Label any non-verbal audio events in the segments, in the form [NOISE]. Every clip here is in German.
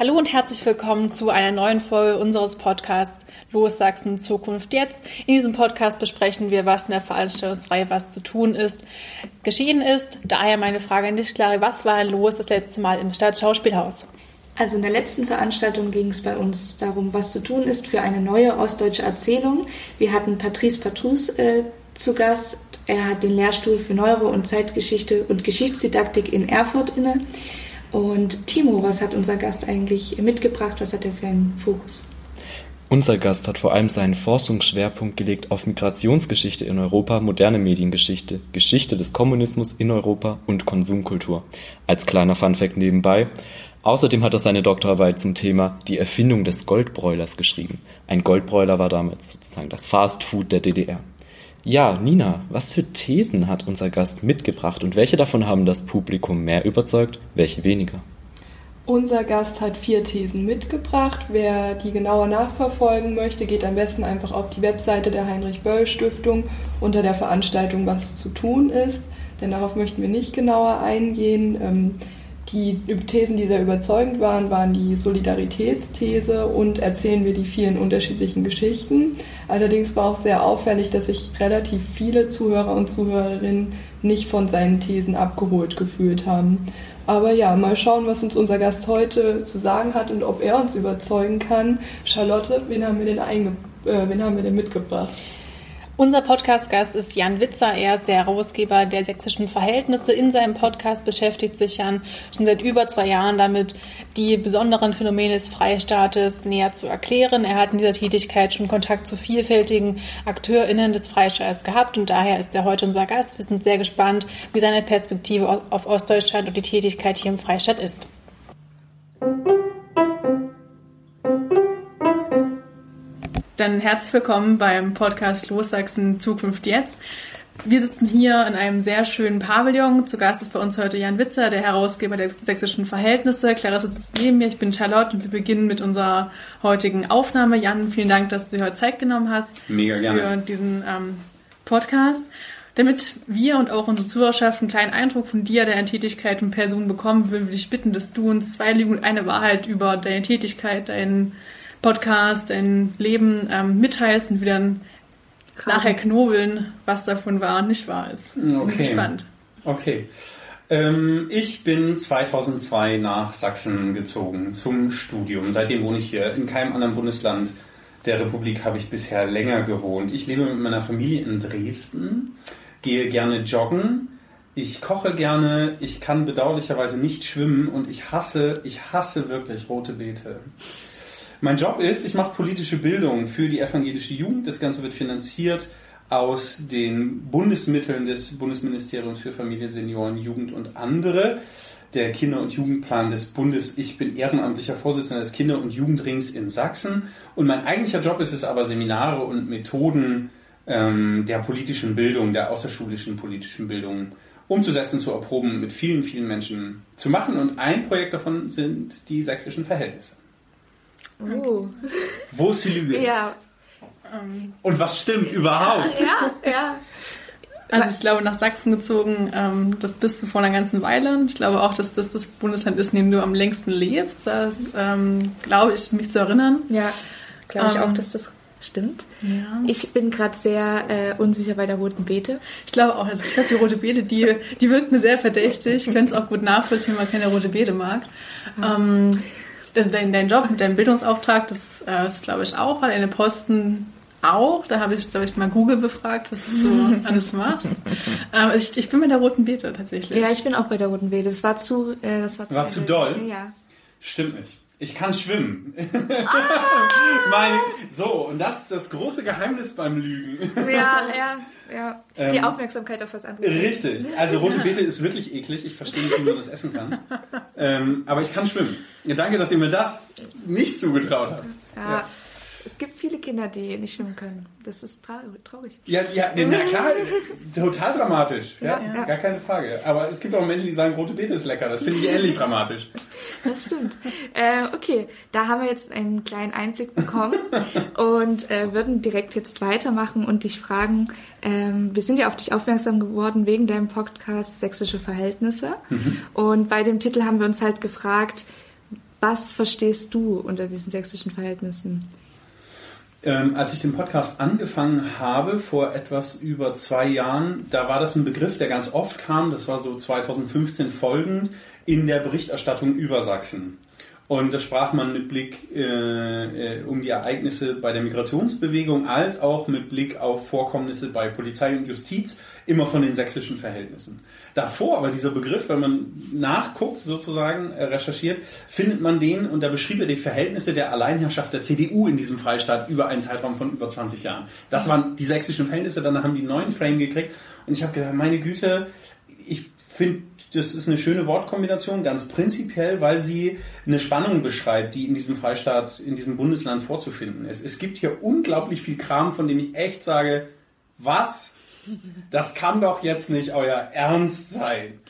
Hallo und herzlich willkommen zu einer neuen Folge unseres Podcasts Los Sachsen Zukunft jetzt. In diesem Podcast besprechen wir, was in der Veranstaltungsreihe was zu tun ist, geschehen ist. Daher meine Frage an dich, Clary, was war los das letzte Mal im Stadtschauspielhaus? Also in der letzten Veranstaltung ging es bei uns darum, was zu tun ist für eine neue ostdeutsche Erzählung. Wir hatten Patrice Patrus äh, zu Gast. Er hat den Lehrstuhl für Neuro- und Zeitgeschichte und Geschichtsdidaktik in Erfurt inne. Und Timo, was hat unser Gast eigentlich mitgebracht? Was hat er für einen Fokus? Unser Gast hat vor allem seinen Forschungsschwerpunkt gelegt auf Migrationsgeschichte in Europa, moderne Mediengeschichte, Geschichte des Kommunismus in Europa und Konsumkultur. Als kleiner Funfact nebenbei. Außerdem hat er seine Doktorarbeit zum Thema die Erfindung des Goldbräulers geschrieben. Ein Goldbräuler war damals sozusagen das Fast Food der DDR. Ja, Nina, was für Thesen hat unser Gast mitgebracht und welche davon haben das Publikum mehr überzeugt, welche weniger? Unser Gast hat vier Thesen mitgebracht. Wer die genauer nachverfolgen möchte, geht am besten einfach auf die Webseite der Heinrich-Böll-Stiftung unter der Veranstaltung Was zu tun ist, denn darauf möchten wir nicht genauer eingehen. Die Thesen, die sehr überzeugend waren, waren die Solidaritätsthese und erzählen wir die vielen unterschiedlichen Geschichten. Allerdings war auch sehr auffällig, dass sich relativ viele Zuhörer und Zuhörerinnen nicht von seinen Thesen abgeholt gefühlt haben. Aber ja, mal schauen, was uns unser Gast heute zu sagen hat und ob er uns überzeugen kann. Charlotte, wen haben wir denn, einge äh, wen haben wir denn mitgebracht? Unser Podcast-Gast ist Jan Witzer. Er ist der Herausgeber der sächsischen Verhältnisse. In seinem Podcast beschäftigt sich Jan schon seit über zwei Jahren damit, die besonderen Phänomene des Freistaates näher zu erklären. Er hat in dieser Tätigkeit schon Kontakt zu vielfältigen AkteurInnen des Freistaates gehabt und daher ist er heute unser Gast. Wir sind sehr gespannt, wie seine Perspektive auf Ostdeutschland und die Tätigkeit hier im Freistaat ist. Dann herzlich willkommen beim Podcast Los Sachsen Zukunft jetzt. Wir sitzen hier in einem sehr schönen Pavillon. Zu Gast ist bei uns heute Jan Witzer, der Herausgeber der sächsischen Verhältnisse. Clarissa sitzt neben mir, ich bin Charlotte und wir beginnen mit unserer heutigen Aufnahme. Jan, vielen Dank, dass du dir heute Zeit genommen hast Mega gerne. für diesen ähm, Podcast. Damit wir und auch unsere Zuhörerschaft einen kleinen Eindruck von dir, deiner Tätigkeit und Person bekommen, würden wir dich bitten, dass du uns zwei Lügen und eine Wahrheit über deine Tätigkeit, deinen Podcast, dein Leben ähm, mitteilst und wir dann nachher knobeln, was davon wahr und nicht wahr ist. Wir sind gespannt. Okay. Ähm, ich bin 2002 nach Sachsen gezogen zum Studium. Seitdem wohne ich hier. In keinem anderen Bundesland der Republik habe ich bisher länger gewohnt. Ich lebe mit meiner Familie in Dresden, gehe gerne joggen. Ich koche gerne, ich kann bedauerlicherweise nicht schwimmen und ich hasse, ich hasse wirklich rote Beete. Mein Job ist, ich mache politische Bildung für die evangelische Jugend. Das Ganze wird finanziert aus den Bundesmitteln des Bundesministeriums für Familie, Senioren, Jugend und andere. Der Kinder- und Jugendplan des Bundes. Ich bin ehrenamtlicher Vorsitzender des Kinder- und Jugendrings in Sachsen. Und mein eigentlicher Job ist es aber, Seminare und Methoden ähm, der politischen Bildung, der außerschulischen politischen Bildung umzusetzen, zu erproben, mit vielen, vielen Menschen zu machen. Und ein Projekt davon sind die sächsischen Verhältnisse. Oh. Wo ist die Lüge? Ja. Und was stimmt überhaupt? Ja, ja. Also ich glaube, nach Sachsen gezogen, ähm, das bist du vor einer ganzen Weile. Ich glaube auch, dass das das Bundesland ist, in dem du am längsten lebst. Das ähm, glaube ich, mich zu erinnern. Ja, glaube ich Ähm, auch, dass das stimmt. Ja. Ich bin gerade sehr äh, unsicher bei der roten Beete. Ich glaube auch, also ich glaube, die rote Beete, die, die wirkt mir sehr verdächtig. Ich könnte es auch gut nachvollziehen, weil man keine rote Beete mag. Ähm, also dein, dein Job mit deinem Bildungsauftrag, das äh, ist, glaube ich, auch, weil deine Posten auch. Da habe ich, glaube ich, mal Google befragt, was du so [LAUGHS] alles machst. Aber ich, ich bin mit der roten Beete tatsächlich. Ja, ich bin auch bei der roten Beete. Das war zu, äh, das war zu, War zu doll? Ja. Stimmt nicht. Ich kann schwimmen. Ah! [LAUGHS] Mein, so, und das ist das große Geheimnis beim Lügen. Ja, [LAUGHS] ja, ja. Die Ähm, Aufmerksamkeit auf was anderes. Richtig. Also rote Beete ist wirklich eklig. Ich verstehe nicht, wie man das essen kann. Ähm, aber ich kann schwimmen. Ja, danke, dass ihr mir das nicht zugetraut habt. Ja. Es gibt viele Kinder, die nicht schwimmen können. Das ist tra traurig. Ja, ja, na klar, total dramatisch. Ja, Ja, gar keine Frage. Aber es gibt auch Menschen, die sagen, rote Beete ist lecker. Das finde ich ähnlich dramatisch. [LAUGHS] Das stimmt. Äh, okay, da haben wir jetzt einen kleinen Einblick bekommen [LAUGHS] und äh, würden direkt jetzt weitermachen und dich fragen, ähm, wir sind ja auf dich aufmerksam geworden wegen deinem Podcast Sächsische Verhältnisse. Und bei dem Titel haben wir uns halt gefragt, Was verstehst du unter diesen sächsischen Verhältnissen? Ähm, als ich den Podcast angefangen habe, vor etwas über zwei Jahren, da war das ein Begriff, der ganz oft kam, das war so 2015 folgend, in der Berichterstattung über Sachsen. Und da sprach man mit Blick äh, äh, um die Ereignisse bei der Migrationsbewegung als auch mit Blick auf Vorkommnisse bei Polizei und Justiz immer von den sächsischen Verhältnissen. Davor aber dieser Begriff, wenn man nachguckt, sozusagen äh, recherchiert, findet man den und da beschrieb er die Verhältnisse der Alleinherrschaft der CDU in diesem Freistaat über einen Zeitraum von über 20 Jahren. Das waren die sächsischen Verhältnisse, dann haben die einen neuen Frame gekriegt und ich habe gedacht, meine Güte, ich finde das ist eine schöne Wortkombination, ganz prinzipiell, weil sie eine Spannung beschreibt, die in diesem Freistaat, in diesem Bundesland vorzufinden ist. Es gibt hier unglaublich viel Kram, von dem ich echt sage, was? Das kann doch jetzt nicht euer Ernst sein.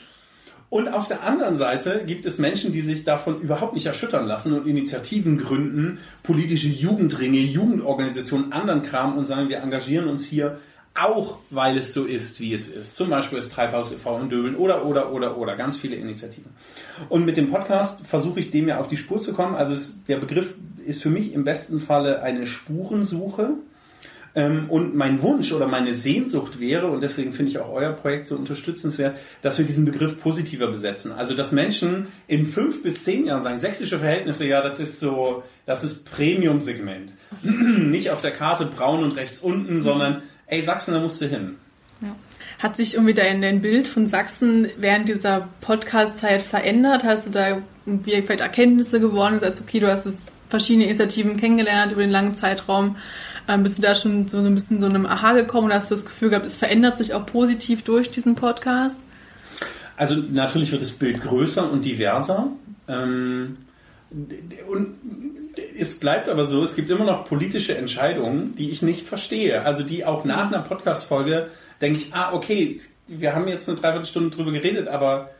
Und auf der anderen Seite gibt es Menschen, die sich davon überhaupt nicht erschüttern lassen und Initiativen gründen, politische Jugendringe, Jugendorganisationen, anderen Kram und sagen, wir engagieren uns hier auch weil es so ist, wie es ist. Zum Beispiel das Treibhaus e.V. in Döbeln oder, oder, oder, oder. Ganz viele Initiativen. Und mit dem Podcast versuche ich dem ja auf die Spur zu kommen. Also es, der Begriff ist für mich im besten Falle eine Spurensuche. Ähm, und mein Wunsch oder meine Sehnsucht wäre, und deswegen finde ich auch euer Projekt so unterstützenswert, dass wir diesen Begriff positiver besetzen. Also, dass Menschen in fünf bis zehn Jahren sagen, sächsische Verhältnisse, ja, das ist so, das ist Premium-Segment. [CLEARS THROAT] Nicht auf der Karte braun und rechts unten, sondern ey, Sachsen, da musst du hin. Ja. Hat sich irgendwie dein, dein Bild von Sachsen während dieser Podcast-Zeit verändert? Hast du da irgendwie vielleicht Erkenntnisse geworden? Das heißt, okay, du hast es verschiedene Initiativen kennengelernt über den langen Zeitraum. Ähm, bist du da schon so ein bisschen so einem Aha gekommen und hast du das Gefühl gehabt, es verändert sich auch positiv durch diesen Podcast? Also natürlich wird das Bild größer und diverser. Ähm, und es bleibt aber so, es gibt immer noch politische Entscheidungen, die ich nicht verstehe. Also die auch nach einer Podcast-Folge denke ich, ah, okay, wir haben jetzt eine Dreiviertelstunde drüber geredet, aber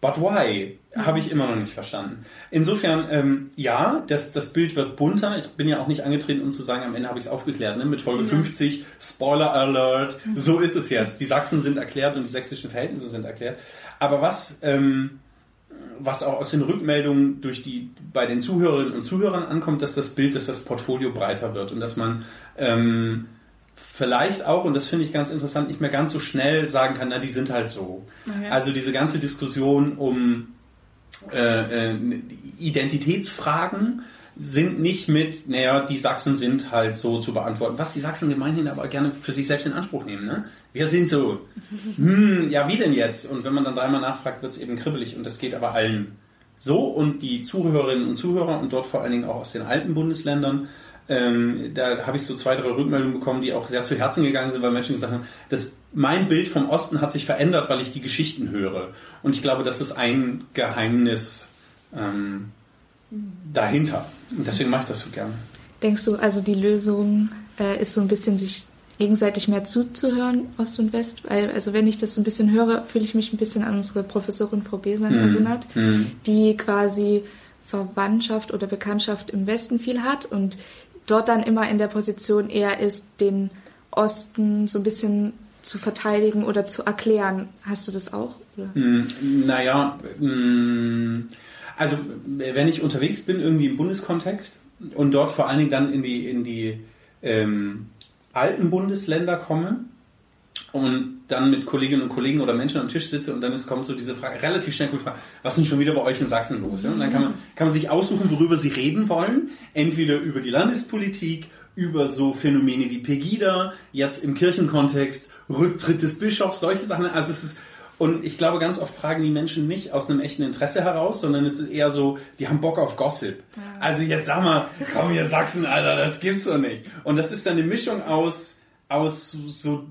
but why? Habe ich immer noch nicht verstanden. Insofern, ähm, ja, das, das Bild wird bunter. Ich bin ja auch nicht angetreten, um zu sagen, am Ende habe ich es aufgeklärt, ne? mit Folge ja. 50, Spoiler Alert, so ist es jetzt. Die Sachsen sind erklärt und die sächsischen Verhältnisse sind erklärt. Aber was... Ähm, was auch aus den Rückmeldungen durch die, bei den Zuhörerinnen und Zuhörern ankommt, dass das Bild, dass das Portfolio breiter wird und dass man ähm, vielleicht auch, und das finde ich ganz interessant, nicht mehr ganz so schnell sagen kann, na, die sind halt so. Okay. Also diese ganze Diskussion um äh, äh, Identitätsfragen sind nicht mit, naja, die Sachsen sind halt so zu beantworten, was die Sachsen gemeinhin aber gerne für sich selbst in Anspruch nehmen. Ne? Wir sind so. [LAUGHS] Hm, ja, wie denn jetzt? Und wenn man dann dreimal nachfragt, wird es eben kribbelig und das geht aber allen so. Und die Zuhörerinnen und Zuhörer und dort vor allen Dingen auch aus den alten Bundesländern, ähm, da habe ich so zwei, drei Rückmeldungen bekommen, die auch sehr zu Herzen gegangen sind, weil Menschen gesagt haben, dass mein Bild vom Osten hat sich verändert, weil ich die Geschichten höre. Und ich glaube, das ist ein Geheimnis ähm, dahinter. Und deswegen mache ich das so gerne. Denkst du, also die Lösung äh, ist so ein bisschen sich gegenseitig mehr zuzuhören, Ost und West? Weil, also wenn ich das so ein bisschen höre, fühle ich mich ein bisschen an unsere Professorin Frau Besland mhm. erinnert, mhm. die quasi Verwandtschaft oder Bekanntschaft im Westen viel hat und dort dann immer in der Position eher ist, den Osten so ein bisschen zu verteidigen oder zu erklären. Hast du das auch? Oder? Mm, naja, mm, also wenn ich unterwegs bin, irgendwie im Bundeskontext und dort vor allen Dingen dann in die, in die ähm, alten Bundesländer komme und dann mit Kolleginnen und Kollegen oder Menschen am Tisch sitze und dann ist, kommt so diese Frage, relativ schnell Frage, was ist denn schon wieder bei euch in Sachsen los? Ja? Und dann kann man, kann man sich aussuchen, worüber sie reden wollen. Entweder über die Landespolitik, über so Phänomene wie Pegida, jetzt im Kirchenkontext, Rücktritt des Bischofs, solche Sachen. Also es ist und ich glaube, ganz oft fragen die Menschen nicht aus einem echten Interesse heraus, sondern es ist eher so, die haben Bock auf Gossip. Also jetzt sag mal, komm hier Sachsen, Alter, das gibt's doch nicht. Und das ist dann eine Mischung aus, aus so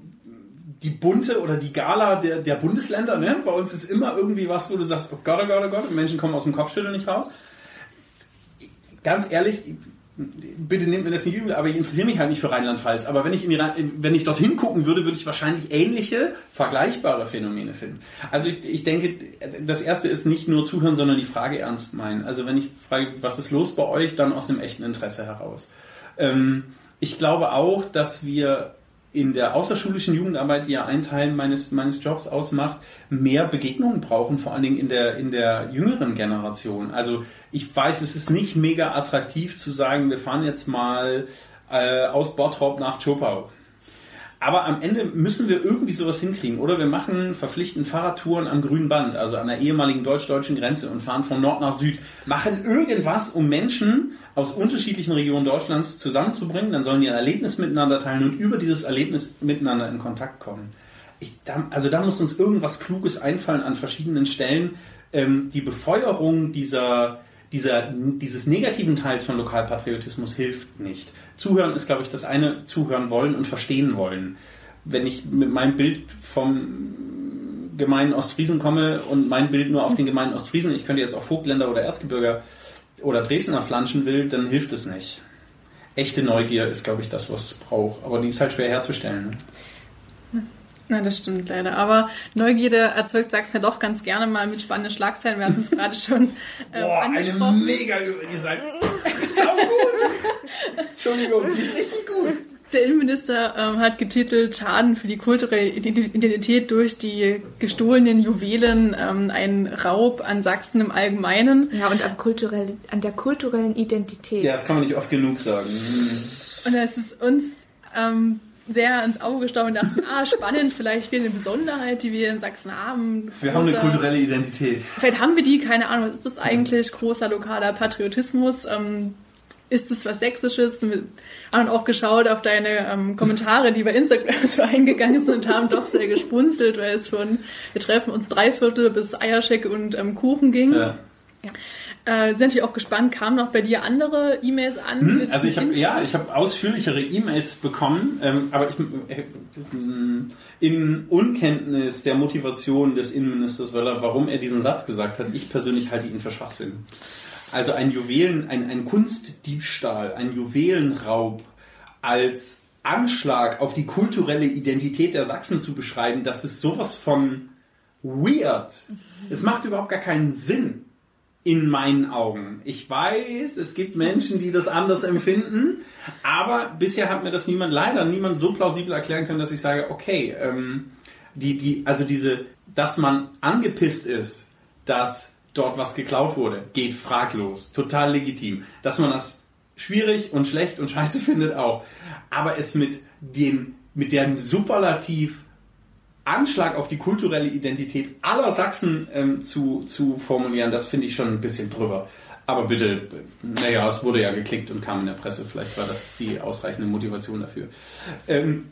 die bunte oder die Gala der, der Bundesländer. Ne? Bei uns ist immer irgendwie was, wo du sagst, oh Gott, oh Gott, oh Gott, und Menschen kommen aus dem Kopfschütteln nicht raus. Ganz ehrlich, bitte nehmt mir das nicht übel, aber ich interessiere mich halt nicht für Rheinland-Pfalz. Aber wenn ich, in die, wenn ich dorthin gucken würde, würde ich wahrscheinlich ähnliche, vergleichbare Phänomene finden. Also ich, ich denke, das erste ist nicht nur zuhören, sondern die Frage ernst meinen. Also wenn ich frage, was ist los bei euch, dann aus dem echten Interesse heraus. Ähm, ich glaube auch, dass wir in der außerschulischen Jugendarbeit, die ja ein Teil meines, meines Jobs ausmacht, mehr Begegnungen brauchen, vor allen Dingen in der, in der jüngeren Generation. Also ich weiß, es ist nicht mega attraktiv zu sagen, wir fahren jetzt mal äh, aus Bottrop nach Chopau. Aber am Ende müssen wir irgendwie sowas hinkriegen. Oder wir machen verpflichtend Fahrradtouren am grünen Band, also an der ehemaligen deutsch-deutschen Grenze und fahren von Nord nach Süd. Machen irgendwas, um Menschen aus unterschiedlichen Regionen Deutschlands zusammenzubringen. Dann sollen die ein Erlebnis miteinander teilen und über dieses Erlebnis miteinander in Kontakt kommen. Ich, da, also da muss uns irgendwas Kluges einfallen an verschiedenen Stellen. Ähm, die Befeuerung dieser dieser, dieses negativen Teils von Lokalpatriotismus hilft nicht. Zuhören ist, glaube ich, das eine, zuhören wollen und verstehen wollen. Wenn ich mit meinem Bild vom gemeinen Ostfriesen komme und mein Bild nur auf den gemeinen Ostfriesen, ich könnte jetzt auch Vogtländer oder Erzgebirger oder Dresdner flanschen will, dann hilft es nicht. Echte Neugier ist, glaube ich, das, was es braucht. Aber die ist halt schwer herzustellen. Na, das stimmt leider. Aber Neugierde erzeugt Sachsen ja doch ganz gerne mal mit spannenden Schlagzeilen. Wir hatten es gerade schon äh, Boah, angesprochen. eine mega... Ihr seid sau gut. Entschuldigung, die ist richtig gut. Der Innenminister ähm, hat getitelt Schaden für die kulturelle Identität durch die gestohlenen Juwelen, ähm, ein Raub an Sachsen im Allgemeinen. Ja, und am kulturell, an der kulturellen Identität. Ja, das kann man nicht oft genug sagen. Und es ist uns ähm, sehr ins Auge gestochen und dachten, ah, spannend, vielleicht wieder eine Besonderheit, die wir in Sachsen haben. Wir haben eine kulturelle Identität. Vielleicht haben wir die, keine Ahnung, was ist das eigentlich? Großer lokaler Patriotismus? Ähm, ist das was Sächsisches? Wir haben auch geschaut auf deine ähm, Kommentare, die bei Instagram [LAUGHS] so eingegangen sind und haben doch sehr gespunzelt, weil es von wir treffen uns Dreiviertel bis Eierschecke und ähm, Kuchen ging. Ja. Äh, sind natürlich auch gespannt, kamen noch bei dir andere E-Mails an? Hm, Also ich habe ja, ich habe ausführlichere E-Mails bekommen, ähm, aber ich äh, in Unkenntnis der Motivation des Innenministers Wöller, warum er diesen Satz gesagt hat, ich persönlich halte ihn für Schwachsinn. Also ein Juwelen, ein, ein Kunstdiebstahl, ein Juwelenraub als Anschlag auf die kulturelle Identität der Sachsen zu beschreiben, das ist sowas von weird. Es macht überhaupt gar keinen Sinn in meinen Augen. Ich weiß, es gibt Menschen, die das anders empfinden, aber bisher hat mir das niemand, leider niemand so plausibel erklären können, dass ich sage, okay, ähm, die, die, also diese, dass man angepisst ist, dass dort was geklaut wurde, geht fraglos, total legitim. Dass man das schwierig und schlecht und scheiße [LAUGHS] findet auch, aber es mit dem, mit dem Superlativ Anschlag auf die kulturelle Identität aller Sachsen ähm, zu, zu formulieren, das finde ich schon ein bisschen drüber. Aber bitte, naja, es wurde ja geklickt und kam in der Presse, vielleicht war das die ausreichende Motivation dafür. Ähm,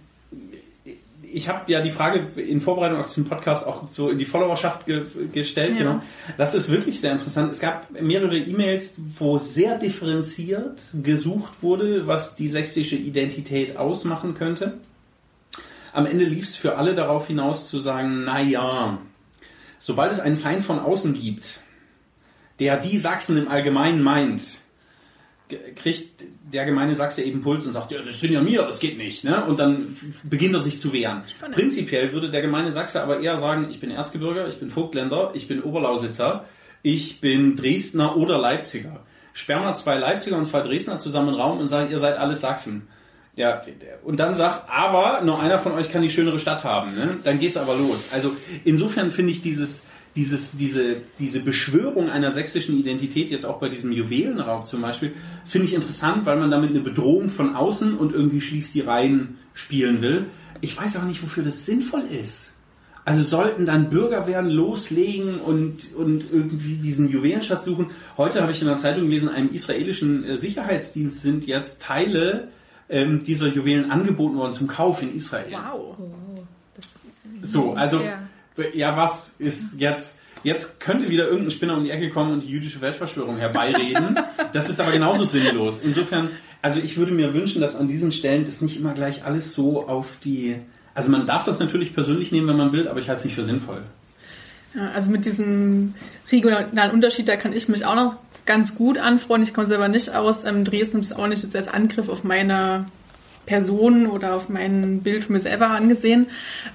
ich habe ja die Frage in Vorbereitung auf diesen Podcast auch so in die Followerschaft ge gestellt. Ja. Genau. Das ist wirklich sehr interessant. Es gab mehrere E-Mails, wo sehr differenziert gesucht wurde, was die sächsische Identität ausmachen könnte. Am Ende lief es für alle darauf hinaus zu sagen, na ja, sobald es einen Feind von außen gibt, der die Sachsen im Allgemeinen meint, kriegt der gemeine Sachse eben Puls und sagt, ja, das sind ja mir, das geht nicht. Ne? Und dann beginnt er sich zu wehren. Spannend. Prinzipiell würde der gemeine Sachse aber eher sagen, ich bin Erzgebirger, ich bin Vogtländer, ich bin Oberlausitzer, ich bin Dresdner oder Leipziger. Sperr mal zwei Leipziger und zwei Dresdner zusammen in den Raum und sag, ihr seid alles Sachsen. Ja, und dann sag, aber nur einer von euch kann die schönere Stadt haben. Ne? Dann geht's aber los. Also insofern finde ich dieses, dieses, diese, diese Beschwörung einer sächsischen Identität, jetzt auch bei diesem Juwelenraub zum Beispiel, finde ich interessant, weil man damit eine Bedrohung von außen und irgendwie schließt die Reihen spielen will. Ich weiß aber nicht, wofür das sinnvoll ist. Also sollten dann Bürger werden, loslegen und, und irgendwie diesen Juwelenschatz suchen. Heute habe ich in der Zeitung gelesen, einem israelischen äh, Sicherheitsdienst sind jetzt Teile ähm, dieser Juwelen angeboten worden zum Kauf in Israel. Wow. So, also Ja. ja, was ist jetzt? Jetzt könnte wieder irgendein Spinner um die Ecke kommen und die jüdische Weltverschwörung herbeireden. [LAUGHS] Das ist aber genauso sinnlos. Insofern, also ich würde mir wünschen, dass an diesen Stellen das nicht immer gleich alles so auf die. Also man darf das natürlich persönlich nehmen, wenn man will, aber ich halte es nicht für sinnvoll. Ja, also mit diesem regionalen Unterschied, da kann ich mich auch noch ganz gut anfreunden. Ich komme selber nicht aus ähm, Dresden, habe es auch nicht jetzt als Angriff auf meine Person oder auf mein Bild von mir selber angesehen.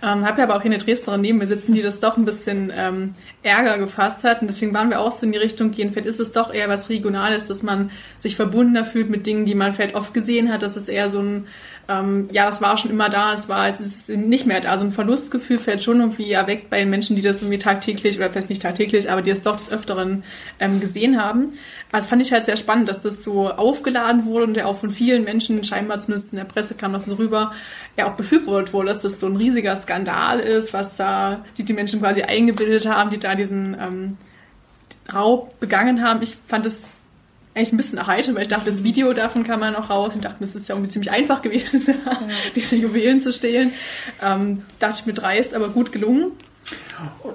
Ähm, habe ja aber auch hier eine Dresdnerin neben mir sitzen, die das doch ein bisschen ähm, Ärger gefasst hat. Und deswegen waren wir auch so in die Richtung gehen. Vielleicht ist es doch eher was Regionales, dass man sich verbundener fühlt mit Dingen, die man vielleicht oft gesehen hat, dass es eher so ein ähm, ja, das war schon immer da, es war, es ist nicht mehr da. So ein Verlustgefühl fällt schon irgendwie erweckt bei den Menschen, die das irgendwie tagtäglich, oder vielleicht nicht tagtäglich, aber die es doch des Öfteren ähm, gesehen haben. Also fand ich halt sehr spannend, dass das so aufgeladen wurde und ja auch von vielen Menschen, scheinbar zumindest in der Presse kam das so rüber, ja auch befürwortet wurde, dass das so ein riesiger Skandal ist, was da die, die Menschen quasi eingebildet haben, die da diesen ähm, Raub begangen haben. Ich fand es eigentlich ein bisschen erheitert, weil ich dachte, das Video davon kann man noch raus. Ich dachte, das ist ja irgendwie ziemlich einfach gewesen, [LAUGHS] ja. diese Juwelen zu stehlen. Ähm, dachte ich mir dreist, aber gut gelungen.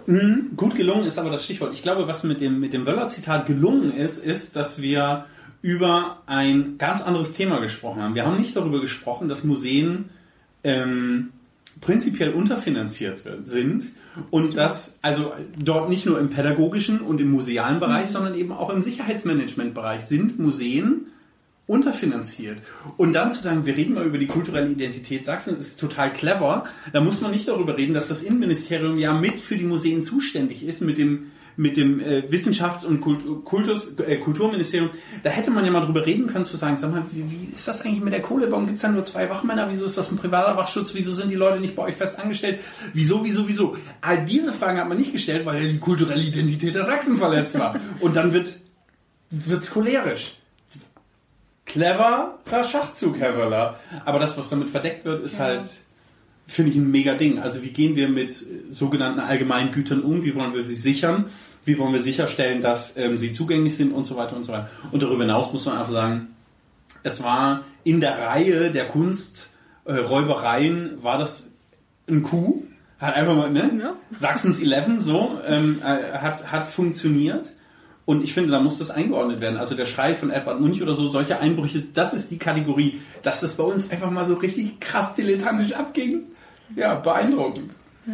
Mhm, gut gelungen ist aber das Stichwort. Ich glaube, was mit dem, mit dem Wöller-Zitat gelungen ist, ist, dass wir über ein ganz anderes Thema gesprochen haben. Wir haben nicht darüber gesprochen, dass Museen ähm, prinzipiell unterfinanziert sind und dass also dort nicht nur im pädagogischen und im musealen Bereich, mhm. sondern eben auch im Sicherheitsmanagementbereich sind Museen unterfinanziert. Und dann zu sagen, wir reden mal über die kulturelle Identität Sachsen, ist total clever. Da muss man nicht darüber reden, dass das Innenministerium ja mit für die Museen zuständig ist, mit dem mit dem äh, Wissenschafts- und Kultus, äh, Kulturministerium, da hätte man ja mal drüber reden können, zu sagen, sag mal, wie, wie ist das eigentlich mit der Kohle? Warum gibt es da nur zwei Wachmänner? Wieso ist das ein privater Wachschutz? Wieso sind die Leute nicht bei euch fest angestellt? Wieso, wieso, wieso? All diese Fragen hat man nicht gestellt, weil ja die kulturelle Identität der Sachsen verletzt war. [LAUGHS] Und dann wird wird's cholerisch. Cleverer Schachzug, Herr Wöller. Aber das, was damit verdeckt wird, ist ja. halt finde ich ein mega Ding. Also wie gehen wir mit sogenannten allgemeinen Gütern um? Wie wollen wir sie sichern? Wie wollen wir sicherstellen, dass ähm, sie zugänglich sind und so weiter und so weiter. Und darüber hinaus muss man einfach sagen, es war in der Reihe der Kunsträubereien, äh, war das ein Coup. Hat einfach mal, ne? Ja. Sachsens 11 so, ähm, äh, hat, hat funktioniert. Und ich finde, da muss das eingeordnet werden. Also der Schrei von Edward Munch oder so, solche Einbrüche, das ist die Kategorie, dass das bei uns einfach mal so richtig krass dilettantisch abging ja, beeindruckend. Ja.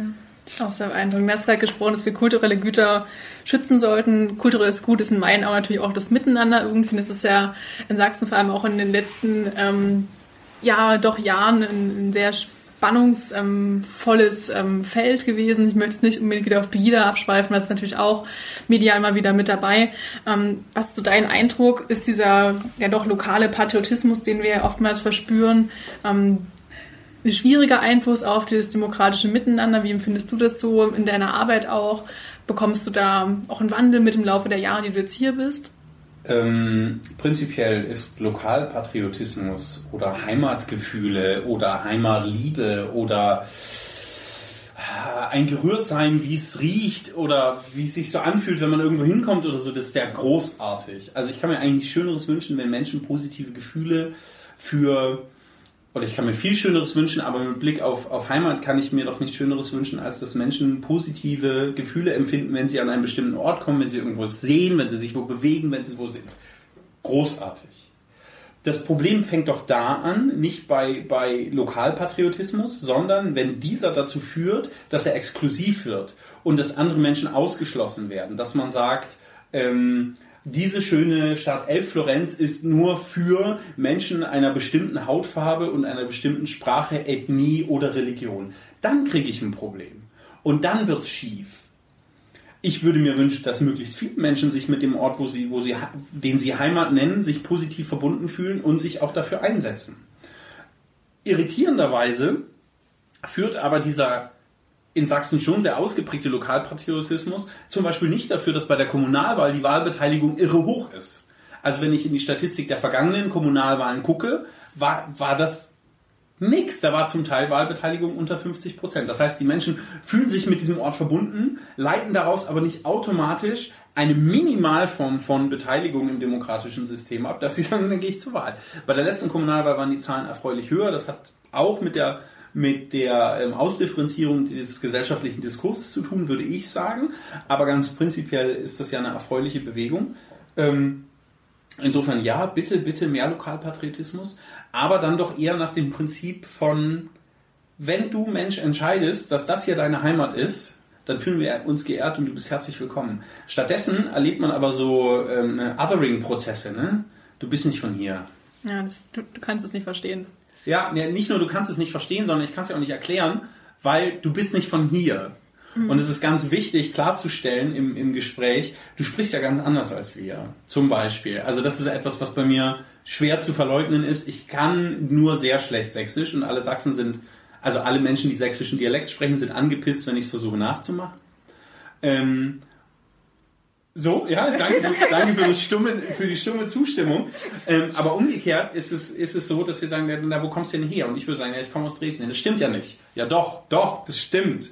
Auch sehr beeindruckend. Du hast gerade gesprochen, dass wir kulturelle Güter schützen sollten. Kulturelles Gut ist in meinen Augen natürlich auch das Miteinander. Irgendwie ist es ja in Sachsen vor allem auch in den letzten ähm, ja, doch Jahren ein, ein sehr spannungsvolles ähm, Feld gewesen. Ich möchte es nicht unbedingt wieder auf Pegida abschweifen, das ist natürlich auch medial immer wieder mit dabei. Ähm, was ist so dein Eindruck? Ist dieser ja doch lokale Patriotismus, den wir oftmals verspüren, ähm, ein schwieriger Einfluss auf dieses demokratische Miteinander. Wie empfindest du das so in deiner Arbeit auch? Bekommst du da auch einen Wandel mit im Laufe der Jahre, die du jetzt hier bist? Ähm, prinzipiell ist Lokalpatriotismus oder Heimatgefühle oder Heimatliebe oder äh, ein Gerührtsein, wie es riecht oder wie es sich so anfühlt, wenn man irgendwo hinkommt oder so, das ist sehr großartig. Also ich kann mir eigentlich Schöneres wünschen, wenn Menschen positive Gefühle für oder ich kann mir viel Schöneres wünschen, aber mit Blick auf, auf Heimat kann ich mir doch nicht Schöneres wünschen, als dass Menschen positive Gefühle empfinden, wenn sie an einen bestimmten Ort kommen, wenn sie irgendwo sehen, wenn sie sich wo bewegen, wenn sie wo sind. Großartig. Das Problem fängt doch da an, nicht bei, bei Lokalpatriotismus, sondern wenn dieser dazu führt, dass er exklusiv wird und dass andere Menschen ausgeschlossen werden, dass man sagt, ähm, diese schöne Stadt Elf-Florenz ist nur für Menschen einer bestimmten Hautfarbe und einer bestimmten Sprache, Ethnie oder Religion. Dann kriege ich ein Problem. Und dann wird es schief. Ich würde mir wünschen, dass möglichst viele Menschen sich mit dem Ort, wo sie, wo sie, den sie Heimat nennen, sich positiv verbunden fühlen und sich auch dafür einsetzen. Irritierenderweise führt aber dieser in Sachsen schon sehr ausgeprägte Lokalpatriotismus, zum Beispiel nicht dafür, dass bei der Kommunalwahl die Wahlbeteiligung irre hoch ist. Also wenn ich in die Statistik der vergangenen Kommunalwahlen gucke, war, war das nix. Da war zum Teil Wahlbeteiligung unter 50 Prozent. Das heißt, die Menschen fühlen sich mit diesem Ort verbunden, leiten daraus aber nicht automatisch eine Minimalform von Beteiligung im demokratischen System ab, dass sie sagen, dann gehe ich zur Wahl. Bei der letzten Kommunalwahl waren die Zahlen erfreulich höher. Das hat auch mit der mit der ähm, Ausdifferenzierung des gesellschaftlichen Diskurses zu tun, würde ich sagen. Aber ganz prinzipiell ist das ja eine erfreuliche Bewegung. Ähm, insofern ja, bitte, bitte mehr Lokalpatriotismus, aber dann doch eher nach dem Prinzip von, wenn du Mensch entscheidest, dass das hier deine Heimat ist, dann fühlen wir uns geehrt und du bist herzlich willkommen. Stattdessen erlebt man aber so ähm, Othering-Prozesse. Ne? Du bist nicht von hier. Ja, das, du, du kannst es nicht verstehen. Ja, nicht nur du kannst es nicht verstehen, sondern ich kann es ja auch nicht erklären, weil du bist nicht von hier. Mhm. Und es ist ganz wichtig klarzustellen im, im Gespräch, du sprichst ja ganz anders als wir. Zum Beispiel. Also das ist etwas, was bei mir schwer zu verleugnen ist. Ich kann nur sehr schlecht Sächsisch und alle Sachsen sind, also alle Menschen, die sächsischen Dialekt sprechen, sind angepisst, wenn ich es versuche nachzumachen. Ähm, so, ja, danke, danke für, das stumme, für die stumme Zustimmung. Ähm, aber umgekehrt ist es, ist es so, dass wir sagen, na, wo kommst du denn her? Und ich würde sagen, ja, ich komme aus Dresden. Das stimmt ja nicht. Ja, doch, doch, das stimmt.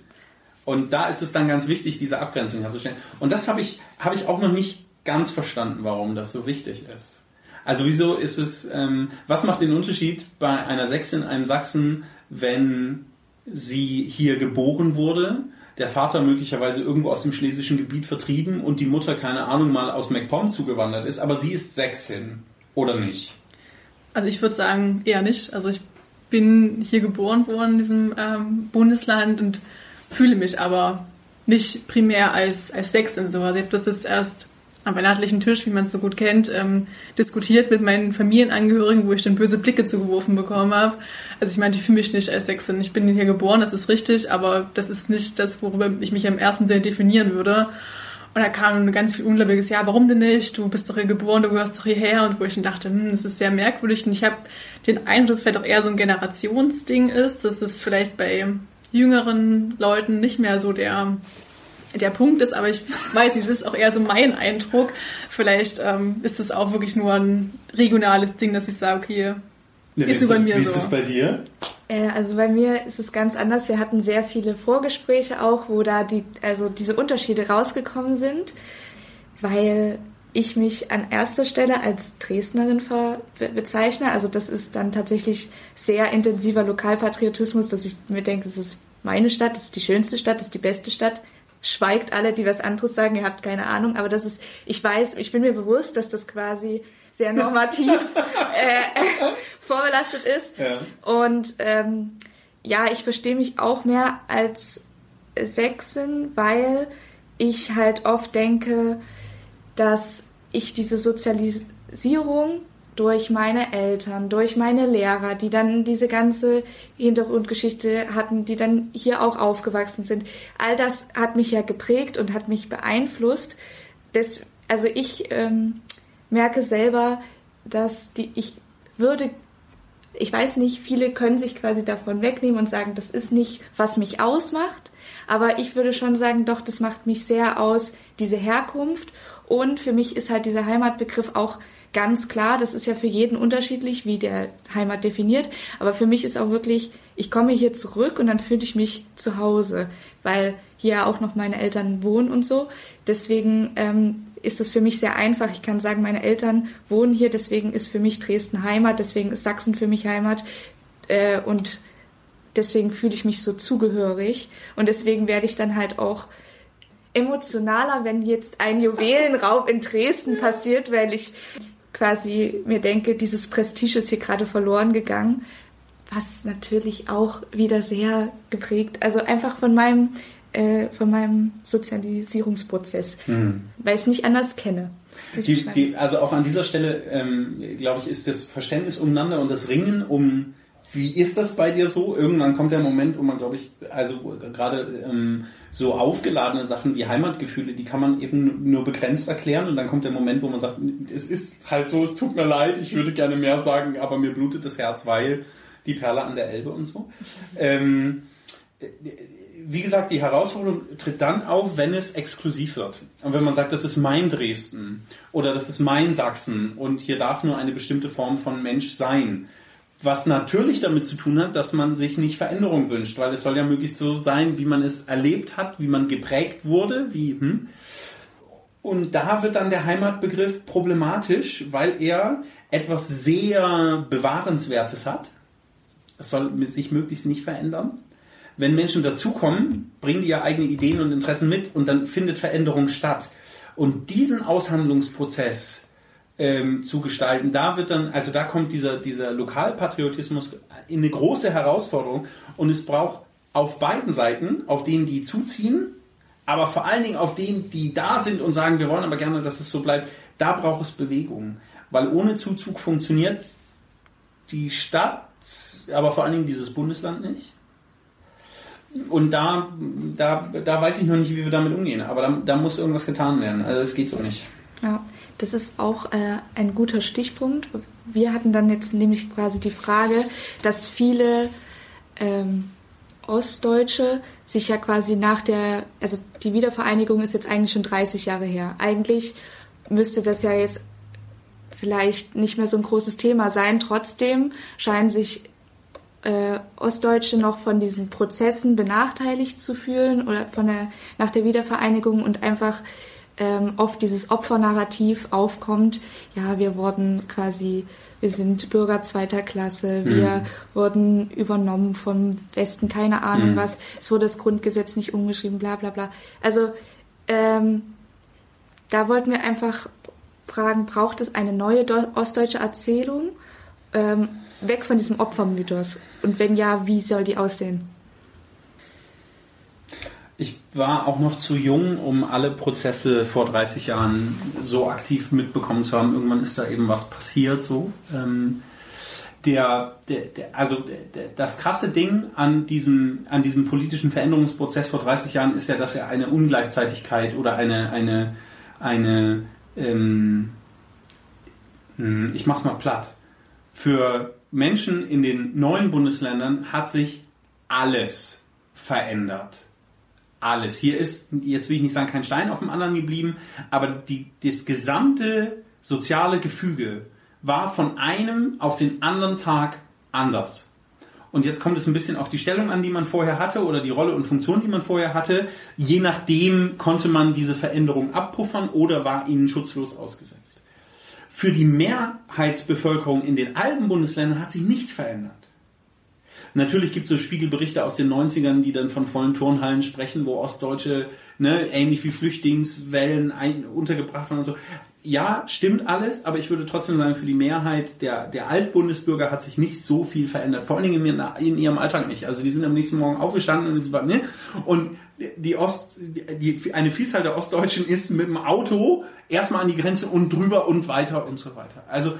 Und da ist es dann ganz wichtig, diese Abgrenzung herzustellen. Und das habe ich, habe ich auch noch nicht ganz verstanden, warum das so wichtig ist. Also wieso ist es, ähm, was macht den Unterschied bei einer Sächsin, einem Sachsen, wenn sie hier geboren wurde der Vater möglicherweise irgendwo aus dem schlesischen Gebiet vertrieben und die Mutter, keine Ahnung, mal aus MacPom zugewandert ist, aber sie ist Sächsin, oder nicht? Also ich würde sagen, eher nicht. Also ich bin hier geboren worden in diesem ähm, Bundesland und fühle mich aber nicht primär als, als Sächsin. So. Also ich habe das jetzt erst am weihnachtlichen Tisch, wie man es so gut kennt, ähm, diskutiert mit meinen Familienangehörigen, wo ich dann böse Blicke zugeworfen bekommen habe. Also ich meinte, ich fühle mich nicht als Sächsin. Ich bin hier geboren, das ist richtig, aber das ist nicht das, worüber ich mich im ersten Sinne definieren würde. Und da kam ganz viel ungläubiges, ja, warum denn nicht? Du bist doch hier geboren, du gehörst doch hierher. Und wo ich dann dachte, hm, das ist sehr merkwürdig. Und ich habe den Eindruck, dass es vielleicht auch eher so ein Generationsding ist, dass es vielleicht bei jüngeren Leuten nicht mehr so der der Punkt ist, aber ich weiß nicht, das ist auch eher so mein Eindruck. Vielleicht ähm, ist das auch wirklich nur ein regionales Ding, dass ich sage, okay, ne, ist, ist bei mir wie so. Ist es bei dir? Äh, also bei mir ist es ganz anders. Wir hatten sehr viele Vorgespräche auch, wo da die, also diese Unterschiede rausgekommen sind, weil ich mich an erster Stelle als Dresdnerin bezeichne. Also das ist dann tatsächlich sehr intensiver Lokalpatriotismus, dass ich mir denke, das ist meine Stadt, das ist die schönste Stadt, das ist die beste Stadt schweigt alle, die was anderes sagen, ihr habt keine Ahnung, aber das ist, ich weiß, ich bin mir bewusst, dass das quasi sehr normativ [LAUGHS] äh, äh, vorbelastet ist. Ja. Und ähm, ja, ich verstehe mich auch mehr als Sechsen, weil ich halt oft denke, dass ich diese Sozialisierung durch meine Eltern, durch meine Lehrer, die dann diese ganze Hintergrundgeschichte hatten, die dann hier auch aufgewachsen sind. All das hat mich ja geprägt und hat mich beeinflusst. Das, also ich ähm, merke selber, dass die, ich würde, ich weiß nicht, viele können sich quasi davon wegnehmen und sagen, das ist nicht, was mich ausmacht. Aber ich würde schon sagen, doch, das macht mich sehr aus, diese Herkunft. Und für mich ist halt dieser Heimatbegriff auch ganz klar, das ist ja für jeden unterschiedlich, wie der Heimat definiert. Aber für mich ist auch wirklich, ich komme hier zurück und dann fühle ich mich zu Hause, weil hier auch noch meine Eltern wohnen und so. Deswegen ähm, ist das für mich sehr einfach. Ich kann sagen, meine Eltern wohnen hier, deswegen ist für mich Dresden Heimat, deswegen ist Sachsen für mich Heimat. Äh, und deswegen fühle ich mich so zugehörig. Und deswegen werde ich dann halt auch emotionaler, wenn jetzt ein Juwelenraub in Dresden passiert, weil ich quasi mir denke, dieses Prestige ist hier gerade verloren gegangen, was natürlich auch wieder sehr geprägt, also einfach von meinem, äh, von meinem Sozialisierungsprozess, mhm. weil ich es nicht anders kenne. Die, die, also auch an dieser Stelle, ähm, glaube ich, ist das Verständnis umeinander und das Ringen um wie ist das bei dir so? Irgendwann kommt der Moment, wo man, glaube ich, also gerade ähm, so aufgeladene Sachen wie Heimatgefühle, die kann man eben nur begrenzt erklären. Und dann kommt der Moment, wo man sagt, es ist halt so, es tut mir leid, ich würde gerne mehr sagen, aber mir blutet das Herz, weil die Perle an der Elbe und so. [LAUGHS] Ähm, wie gesagt, die Herausforderung tritt dann auf, wenn es exklusiv wird. Und wenn man sagt, das ist mein Dresden oder das ist mein Sachsen und hier darf nur eine bestimmte Form von Mensch sein was natürlich damit zu tun hat, dass man sich nicht Veränderung wünscht, weil es soll ja möglichst so sein, wie man es erlebt hat, wie man geprägt wurde, wie hm. und da wird dann der Heimatbegriff problematisch, weil er etwas sehr bewahrenswertes hat. Es soll sich möglichst nicht verändern. Wenn Menschen dazukommen, bringen die ja eigene Ideen und Interessen mit und dann findet Veränderung statt. Und diesen Aushandlungsprozess, ähm, zu gestalten. Da wird dann, also da kommt dieser, dieser Lokalpatriotismus in eine große Herausforderung und es braucht auf beiden Seiten, auf denen die zuziehen, aber vor allen Dingen auf denen, die da sind und sagen, wir wollen aber gerne, dass es so bleibt, da braucht es Bewegung. Weil ohne Zuzug funktioniert die Stadt, aber vor allen Dingen dieses Bundesland nicht. Und da, da, da weiß ich noch nicht, wie wir damit umgehen. Aber da, da muss irgendwas getan werden. Also es geht so nicht. Ja, das ist auch äh, ein guter Stichpunkt. Wir hatten dann jetzt nämlich quasi die Frage, dass viele ähm, Ostdeutsche sich ja quasi nach der, also die Wiedervereinigung ist jetzt eigentlich schon 30 Jahre her. Eigentlich müsste das ja jetzt vielleicht nicht mehr so ein großes Thema sein. Trotzdem scheinen sich äh, Ostdeutsche noch von diesen Prozessen benachteiligt zu fühlen oder von der, nach der Wiedervereinigung und einfach ähm, oft dieses Opfernarrativ aufkommt. Ja, wir wurden quasi wir sind Bürger zweiter Klasse, wir mhm. wurden übernommen vom Westen, keine Ahnung mhm. was, es wurde das Grundgesetz nicht umgeschrieben, bla bla bla. Also ähm, da wollten wir einfach fragen, braucht es eine neue ostdeutsche Erzählung? Ähm, weg von diesem Opfermythos. Und wenn ja, wie soll die aussehen? Ich war auch noch zu jung, um alle Prozesse vor 30 Jahren so aktiv mitbekommen zu haben. Irgendwann ist da eben was passiert so. Ähm, der, der, der, also der, das krasse Ding an diesem, an diesem politischen Veränderungsprozess vor 30 Jahren ist ja, dass er eine Ungleichzeitigkeit oder eine, eine, eine ähm, hm, ich mach's mal platt. Für Menschen in den neuen Bundesländern hat sich alles verändert alles. Hier ist, jetzt will ich nicht sagen, kein Stein auf dem anderen geblieben, aber die, das gesamte soziale Gefüge war von einem auf den anderen Tag anders. Und jetzt kommt es ein bisschen auf die Stellung an, die man vorher hatte oder die Rolle und Funktion, die man vorher hatte. Je nachdem konnte man diese Veränderung abpuffern oder war ihnen schutzlos ausgesetzt. Für die Mehrheitsbevölkerung in den alten Bundesländern hat sich nichts verändert. Natürlich gibt es so Spiegelberichte aus den 90ern, die dann von vollen Turnhallen sprechen, wo Ostdeutsche, ne, ähnlich wie Flüchtlingswellen ein, untergebracht waren und so. Ja, stimmt alles, aber ich würde trotzdem sagen, für die Mehrheit der, der Altbundesbürger hat sich nicht so viel verändert. Vor allen Dingen in, in ihrem Alltag nicht. Also die sind am nächsten Morgen aufgestanden und, war, ne? und die Ost, die, eine Vielzahl der Ostdeutschen ist mit dem Auto erstmal an die Grenze und drüber und weiter und so weiter. Also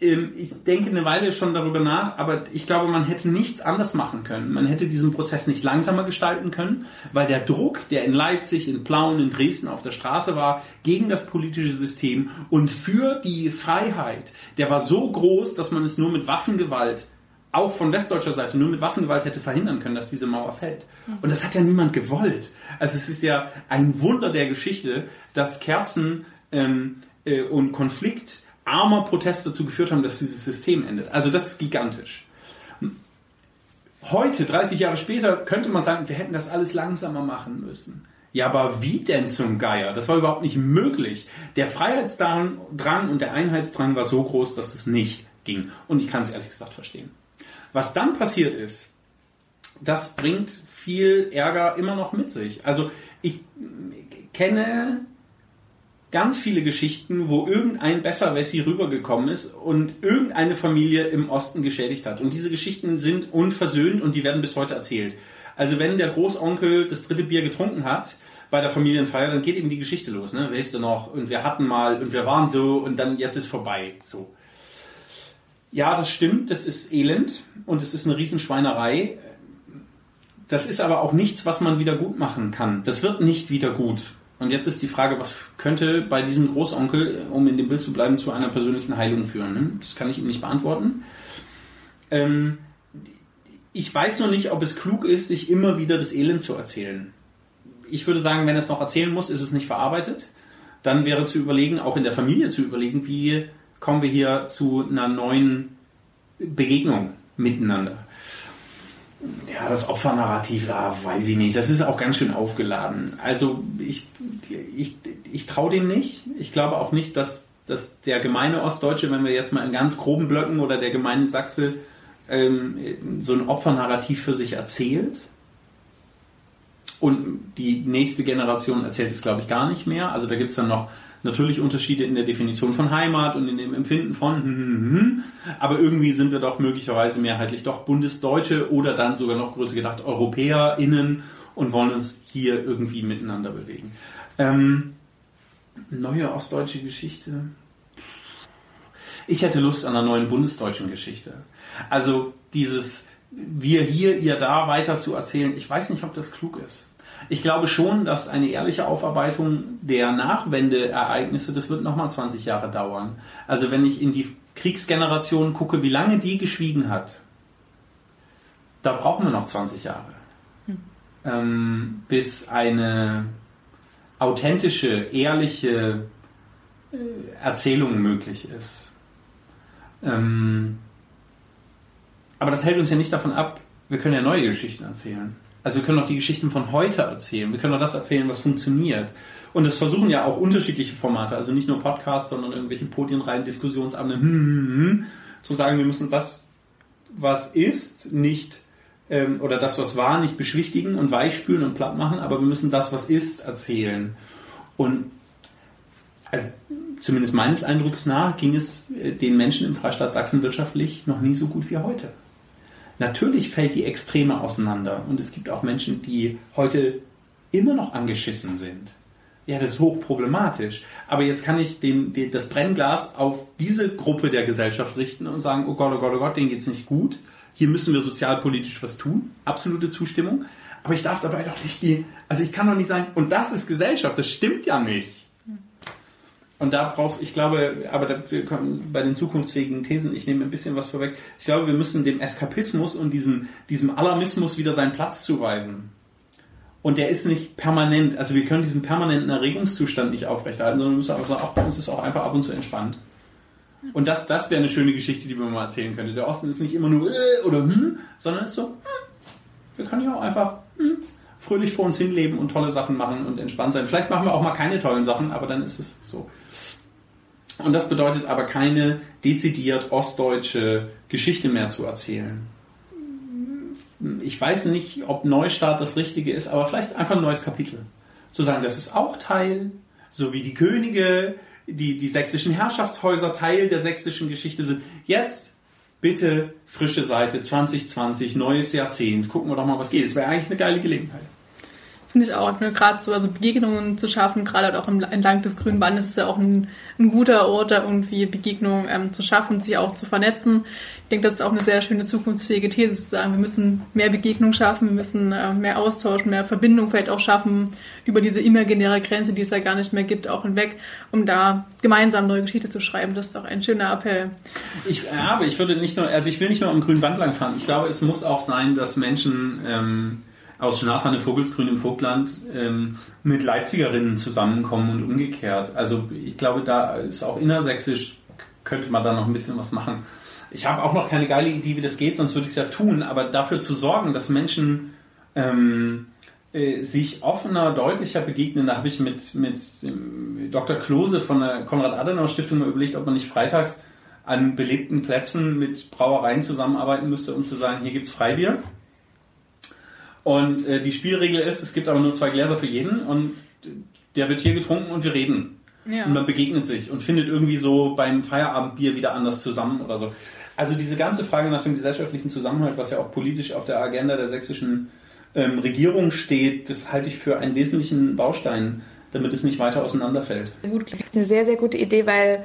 ähm, ich denke eine Weile schon darüber nach, aber ich glaube, man hätte nichts anders machen können. Man hätte diesen Prozess nicht langsamer gestalten können, weil der Druck, der in Leipzig, in Plauen, in Dresden auf der Straße war, gegen das politische System und für die Freiheit, der war so groß, dass man es nur mit Waffengewalt auch von westdeutscher Seite nur mit Waffengewalt hätte verhindern können, dass diese Mauer fällt. Und das hat ja niemand gewollt. Also es ist ja ein Wunder der Geschichte, dass Kerzen ähm, äh, und Konflikt armer Protest dazu geführt haben, dass dieses System endet. Also das ist gigantisch. Heute, 30 Jahre später, könnte man sagen, wir hätten das alles langsamer machen müssen. Ja, aber wie denn zum Geier? Das war überhaupt nicht möglich. Der Freiheitsdrang und der Einheitsdrang war so groß, dass es nicht ging. Und ich kann es ehrlich gesagt verstehen. Was dann passiert ist, das bringt viel Ärger immer noch mit sich. Also ich kenne ganz viele Geschichten, wo irgendein Besserwessi rübergekommen ist und irgendeine Familie im Osten geschädigt hat. Und diese Geschichten sind unversöhnt und die werden bis heute erzählt. Also wenn der Großonkel das dritte Bier getrunken hat bei der Familienfeier, dann geht eben die Geschichte los. Ne? Weißt du noch? Und wir hatten mal und wir waren so und dann jetzt ist vorbei. So. Ja, das stimmt. Das ist elend und es ist eine Riesenschweinerei. Das ist aber auch nichts, was man wieder gut machen kann. Das wird nicht wieder gut. Und jetzt ist die Frage, was könnte bei diesem Großonkel, um in dem Bild zu bleiben, zu einer persönlichen Heilung führen? Ne? Das kann ich Ihnen nicht beantworten. Ähm, ich weiß noch nicht, ob es klug ist, sich immer wieder das Elend zu erzählen. Ich würde sagen, wenn es noch erzählen muss, ist es nicht verarbeitet. Dann wäre zu überlegen, auch in der Familie zu überlegen, wie kommen wir hier zu einer neuen Begegnung miteinander ja, das Opfernarrativ, ja, weiß ich nicht. Das ist auch ganz schön aufgeladen. Also ich, ich, ich traue dem nicht. Ich glaube auch nicht, dass, dass der gemeine Ostdeutsche, wenn wir jetzt mal in ganz groben Blöcken oder der gemeine Sachse ähm, so ein Opfernarrativ für sich erzählt. Und die nächste Generation erzählt es, glaube ich, gar nicht mehr. Also da gibt es dann noch natürlich Unterschiede in der Definition von Heimat und in dem Empfinden von, hm, hm, hm, aber irgendwie sind wir doch möglicherweise mehrheitlich doch Bundesdeutsche oder dann sogar noch größer gedacht EuropäerInnen und wollen uns hier irgendwie miteinander bewegen. Ähm, neue ostdeutsche Geschichte. Ich hätte Lust an einer neuen bundesdeutschen Geschichte. Also dieses wir hier, ihr da weiter zu erzählen, ich weiß nicht, ob das klug ist. Ich glaube schon, dass eine ehrliche Aufarbeitung der Nachwendeereignisse, das wird nochmal 20 Jahre dauern. Also wenn ich in die Kriegsgeneration gucke, wie lange die geschwiegen hat, da brauchen wir noch 20 Jahre, hm. ähm, bis eine authentische, ehrliche äh, Erzählung möglich ist. Ähm, aber das hält uns ja nicht davon ab, wir können ja neue Geschichten erzählen. Also wir können auch die Geschichten von heute erzählen. Wir können auch das erzählen, was funktioniert. Und das versuchen ja auch unterschiedliche Formate, also nicht nur Podcasts, sondern irgendwelche Podienreihen, Diskussionsabende, hm, hm, hm, zu sagen, wir müssen das, was ist, nicht ähm, oder das, was war, nicht beschwichtigen und weichspülen und platt machen, aber wir müssen das, was ist, erzählen. Und also, zumindest meines Eindrucks nach ging es äh, den Menschen im Freistaat Sachsen wirtschaftlich noch nie so gut wie heute. Natürlich fällt die Extreme auseinander und es gibt auch Menschen, die heute immer noch angeschissen sind. Ja, das ist hochproblematisch. Aber jetzt kann ich den, den, das Brennglas auf diese Gruppe der Gesellschaft richten und sagen, oh Gott, oh Gott, oh Gott, denen geht's nicht gut. Hier müssen wir sozialpolitisch was tun. Absolute Zustimmung. Aber ich darf dabei doch nicht die, also ich kann doch nicht sagen, und das ist Gesellschaft, das stimmt ja nicht. Und da brauchst, ich glaube, aber da, bei den zukunftsfähigen Thesen, ich nehme ein bisschen was vorweg. Ich glaube, wir müssen dem Eskapismus und diesem, diesem Alarmismus wieder seinen Platz zuweisen. Und der ist nicht permanent, also wir können diesen permanenten Erregungszustand nicht aufrechterhalten, sondern müssen auch sagen, auch bei uns ist auch einfach ab und zu entspannt. Und das, das wäre eine schöne Geschichte, die man mal erzählen könnte. Der Osten ist nicht immer nur äh, oder hm, sondern ist so, hm, wir können ja auch einfach hm, fröhlich vor uns hinleben und tolle Sachen machen und entspannt sein. Vielleicht machen wir auch mal keine tollen Sachen, aber dann ist es so. Und das bedeutet aber keine dezidiert ostdeutsche Geschichte mehr zu erzählen. Ich weiß nicht, ob Neustart das Richtige ist, aber vielleicht einfach ein neues Kapitel. Zu sagen, das ist auch Teil, so wie die Könige, die, die sächsischen Herrschaftshäuser Teil der sächsischen Geschichte sind. Jetzt bitte frische Seite 2020, neues Jahrzehnt. Gucken wir doch mal, was geht. Es wäre eigentlich eine geile Gelegenheit. Finde ich auch. Gerade so also Begegnungen zu schaffen, gerade halt auch entlang des grünen Bandes ist ja auch ein, ein guter Ort, da irgendwie Begegnungen ähm, zu schaffen, sich auch zu vernetzen. Ich denke, das ist auch eine sehr schöne zukunftsfähige These zu sagen, wir müssen mehr Begegnungen schaffen, wir müssen äh, mehr Austausch, mehr Verbindung vielleicht auch schaffen über diese imaginäre Grenze, die es ja gar nicht mehr gibt, auch hinweg, um da gemeinsam neue Geschichte zu schreiben. Das ist auch ein schöner Appell. Ich, ja, aber ich würde nicht nur, also ich will nicht nur am grünen Band langfahren. Ich glaube, es muss auch sein, dass Menschen ähm, aus Schnathane Vogelsgrün im Vogtland ähm, mit Leipzigerinnen zusammenkommen und umgekehrt. Also ich glaube, da ist auch innersächsisch, könnte man da noch ein bisschen was machen. Ich habe auch noch keine geile Idee, wie das geht, sonst würde ich es ja tun, aber dafür zu sorgen, dass Menschen ähm, äh, sich offener, deutlicher begegnen, da habe ich mit, mit Dr. Klose von der Konrad-Adenauer-Stiftung mal überlegt, ob man nicht freitags an belebten Plätzen mit Brauereien zusammenarbeiten müsste, um zu sagen, hier gibt es Freibier und äh, die Spielregel ist, es gibt aber nur zwei Gläser für jeden und der wird hier getrunken und wir reden. Ja. Und man begegnet sich und findet irgendwie so beim Feierabendbier wieder anders zusammen oder so. Also diese ganze Frage nach dem gesellschaftlichen Zusammenhalt, was ja auch politisch auf der Agenda der sächsischen ähm, Regierung steht, das halte ich für einen wesentlichen Baustein, damit es nicht weiter auseinanderfällt. Eine sehr, sehr gute Idee, weil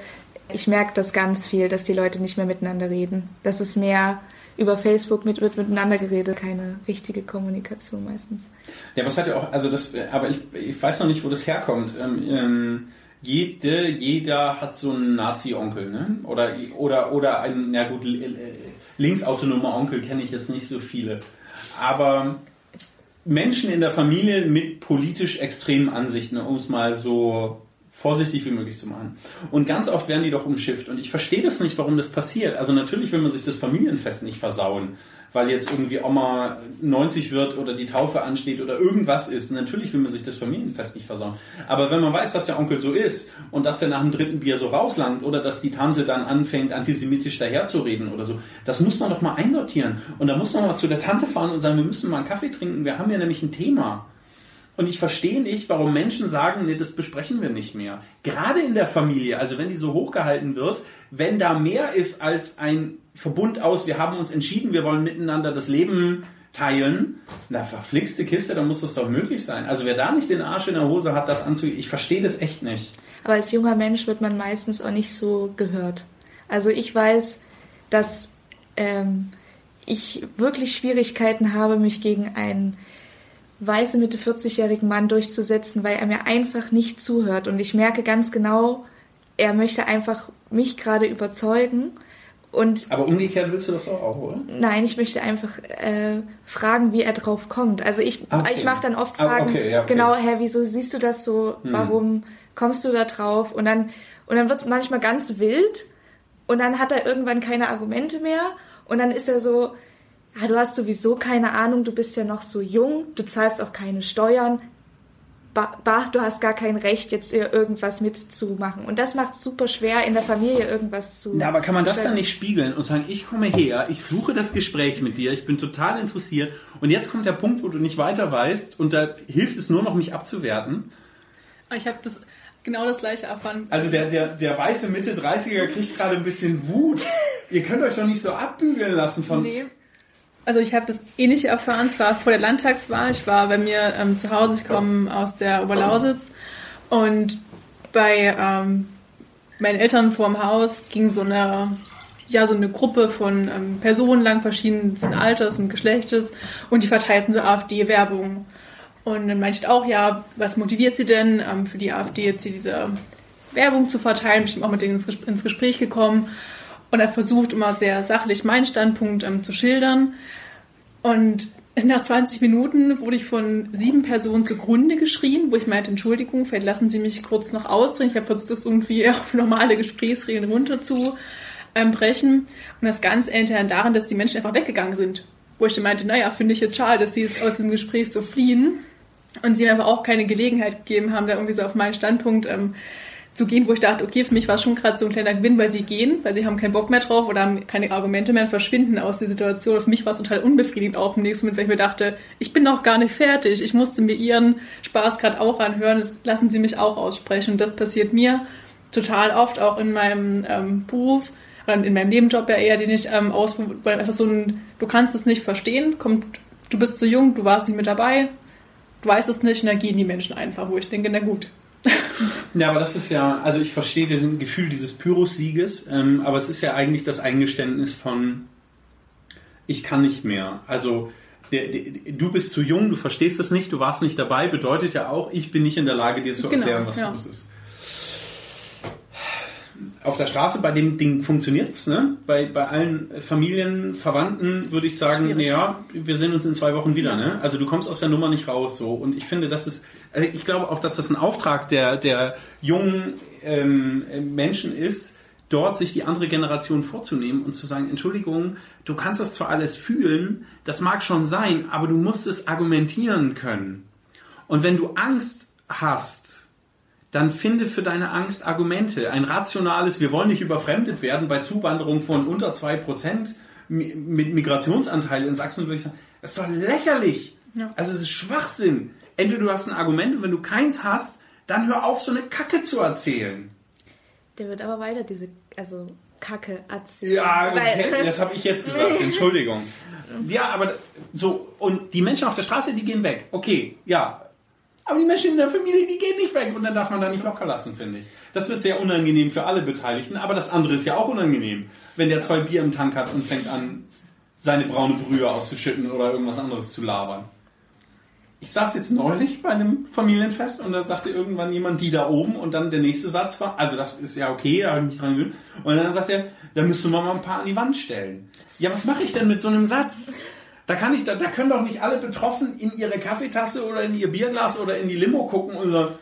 ich merke das ganz viel, dass die Leute nicht mehr miteinander reden. Das ist mehr über Facebook mit, wird miteinander geredet, keine richtige Kommunikation meistens. Ja, aber hat ja auch, also das, aber ich, ich weiß noch nicht, wo das herkommt. Ähm, ähm, jede, jeder hat so einen Nazi-Onkel, ne? Oder, oder, oder ein, na gut, linksautonomer Onkel kenne ich jetzt nicht so viele. Aber Menschen in der Familie mit politisch extremen Ansichten, um es mal so vorsichtig wie möglich zu machen. Und ganz oft werden die doch umschifft. Und ich verstehe das nicht, warum das passiert. Also natürlich will man sich das Familienfest nicht versauen, weil jetzt irgendwie Oma 90 wird oder die Taufe ansteht oder irgendwas ist. Natürlich will man sich das Familienfest nicht versauen. Aber wenn man weiß, dass der Onkel so ist und dass er nach dem dritten Bier so rauslangt oder dass die Tante dann anfängt, antisemitisch daherzureden oder so, das muss man doch mal einsortieren. Und da muss man mal zu der Tante fahren und sagen, wir müssen mal einen Kaffee trinken. Wir haben ja nämlich ein Thema. Und ich verstehe nicht, warum Menschen sagen, nee, das besprechen wir nicht mehr. Gerade in der Familie, also wenn die so hochgehalten wird, wenn da mehr ist als ein Verbund aus, wir haben uns entschieden, wir wollen miteinander das Leben teilen, na verflixte Kiste, dann muss das doch möglich sein. Also wer da nicht den Arsch in der Hose hat, das anzugehen, ich verstehe das echt nicht. Aber als junger Mensch wird man meistens auch nicht so gehört. Also ich weiß, dass ähm, ich wirklich Schwierigkeiten habe, mich gegen einen weiße Mitte 40-jährigen Mann durchzusetzen, weil er mir einfach nicht zuhört. Und ich merke ganz genau, er möchte einfach mich gerade überzeugen. Und Aber umgekehrt willst du das auch, oder? Nein, ich möchte einfach äh, fragen, wie er drauf kommt. Also ich, Okay. ich mache dann oft Ah, Fragen, okay, ja, okay. genau, Herr, wieso siehst du das so? Hm. Warum kommst du da drauf? Und dann, und dann wird es manchmal ganz wild und dann hat er irgendwann keine Argumente mehr und dann ist er so, ja, du hast sowieso keine Ahnung, du bist ja noch so jung, du zahlst auch keine Steuern. Bah, bah, du hast gar kein Recht, jetzt irgendwas mitzumachen. Und das macht es super schwer, in der Familie irgendwas zu. Na, aber kann man das dann stellen. nicht spiegeln und sagen, ich komme her, ich suche das Gespräch mit dir, ich bin total interessiert und jetzt kommt der Punkt, wo du nicht weiter weißt und da hilft es nur noch, mich abzuwerten. Ich habe das genau das gleiche erfahren. Also der, der, der weiße Mitte 30er kriegt gerade ein bisschen Wut. [LAUGHS] Ihr könnt euch doch nicht so abbügeln lassen von... Nee. Also ich habe das ähnliche erfahren, es war vor der Landtagswahl. Ich war bei mir ähm, zu Hause, ich komme aus der Oberlausitz und bei ähm, meinen Eltern vor dem Haus ging so eine, ja, so eine Gruppe von ähm, Personen lang, verschiedensten Alters und Geschlechtes und die verteilten so AfD-Werbung. Und dann meinte ich auch, ja, was motiviert sie denn ähm, für die AfD jetzt hier diese Werbung zu verteilen? Bin ich auch mit denen ins, Ges- ins Gespräch gekommen und er versucht immer sehr sachlich meinen Standpunkt ähm, zu schildern. Und nach 20 Minuten wurde ich von sieben Personen zugrunde geschrien, wo ich meinte, Entschuldigung, vielleicht lassen Sie mich kurz noch ausreden. Ich habe versucht, das irgendwie [LAUGHS] auf normale Gesprächsregeln runter zu ähm, brechen. Und das Ganze endete dann daran, dass die Menschen einfach weggegangen sind. Wo ich dann meinte, naja, finde ich jetzt schade, dass sie jetzt aus dem Gespräch so fliehen. Und sie mir einfach auch keine Gelegenheit gegeben haben, da irgendwie so auf meinen Standpunkt ähm, zu gehen, wo ich dachte, okay, für mich war es schon gerade so ein kleiner Gewinn, weil sie gehen, weil sie haben keinen Bock mehr drauf oder haben keine Argumente mehr und verschwinden aus der Situation. Für mich war es total unbefriedigend auch im nächsten Moment, weil ich mir dachte, ich bin noch gar nicht fertig. Ich musste mir ihren Spaß gerade auch anhören. Das lassen sie mich auch aussprechen. Und das passiert mir total oft auch in meinem ähm, Beruf oder in meinem Nebenjob ja eher, den ich ähm, aus, weil einfach so ein, du kannst es nicht verstehen, kommt, du bist zu jung, du warst nicht mit dabei, du weißt es nicht und dann gehen die Menschen einfach, wo ich denke, na gut. Ja, aber das ist ja, also ich verstehe das Gefühl dieses Pyrrhus-Sieges, ähm, aber es ist ja eigentlich das Eingeständnis von, ich kann nicht mehr. Also der, der, du bist zu jung, du verstehst es nicht, du warst nicht dabei, bedeutet ja auch, ich bin nicht in der Lage, dir zu Genau, erklären, was ja. los ist. Auf der Straße bei dem Ding funktioniert es, ne? Bei, bei allen Familien, Verwandten würde ich sagen, naja, wir sehen uns in zwei Wochen wieder, ne? Also du kommst aus der Nummer nicht raus so. Und ich finde, das ist, ich glaube auch, dass das ein Auftrag der, der jungen ähm, Menschen ist, dort sich die andere Generation vorzunehmen und zu sagen, Entschuldigung, du kannst das zwar alles fühlen, das mag schon sein, aber du musst es argumentieren können. Und wenn du Angst hast, dann finde für deine Angst Argumente. Ein rationales, wir wollen nicht überfremdet werden bei Zuwanderung von unter 2% mi- mit Migrationsanteil in Sachsen, würde ich sagen, das ist doch lächerlich. Ja. Also es ist Schwachsinn. Entweder du hast ein Argument und wenn du keins hast, dann hör auf, so eine Kacke zu erzählen. Der wird aber weiter diese, also Kacke erzählen. Ja, okay, das habe ich jetzt gesagt, [LAUGHS] Entschuldigung. Ja, aber so, und die Menschen auf der Straße, die gehen weg. Okay, ja. Aber die Menschen in der Familie, die gehen nicht weg und dann darf man da nicht locker lassen, finde ich. Das wird sehr unangenehm für alle Beteiligten, aber das andere ist ja auch unangenehm. Wenn der zwei Bier im Tank hat und fängt an, seine braune Brühe auszuschütten oder irgendwas anderes zu labern. Ich saß jetzt neulich bei einem Familienfest und da sagte irgendwann jemand, die da oben und dann der nächste Satz war, also das ist ja okay, da habe ich mich dran gewöhnt. Und dann sagt er, da müsste man mal ein paar an die Wand stellen. Ja, was mache ich denn mit so einem Satz? Da kann ich, da, da können doch nicht alle Betroffen in ihre Kaffeetasse oder in ihr Bierglas oder in die Limo gucken und sagen,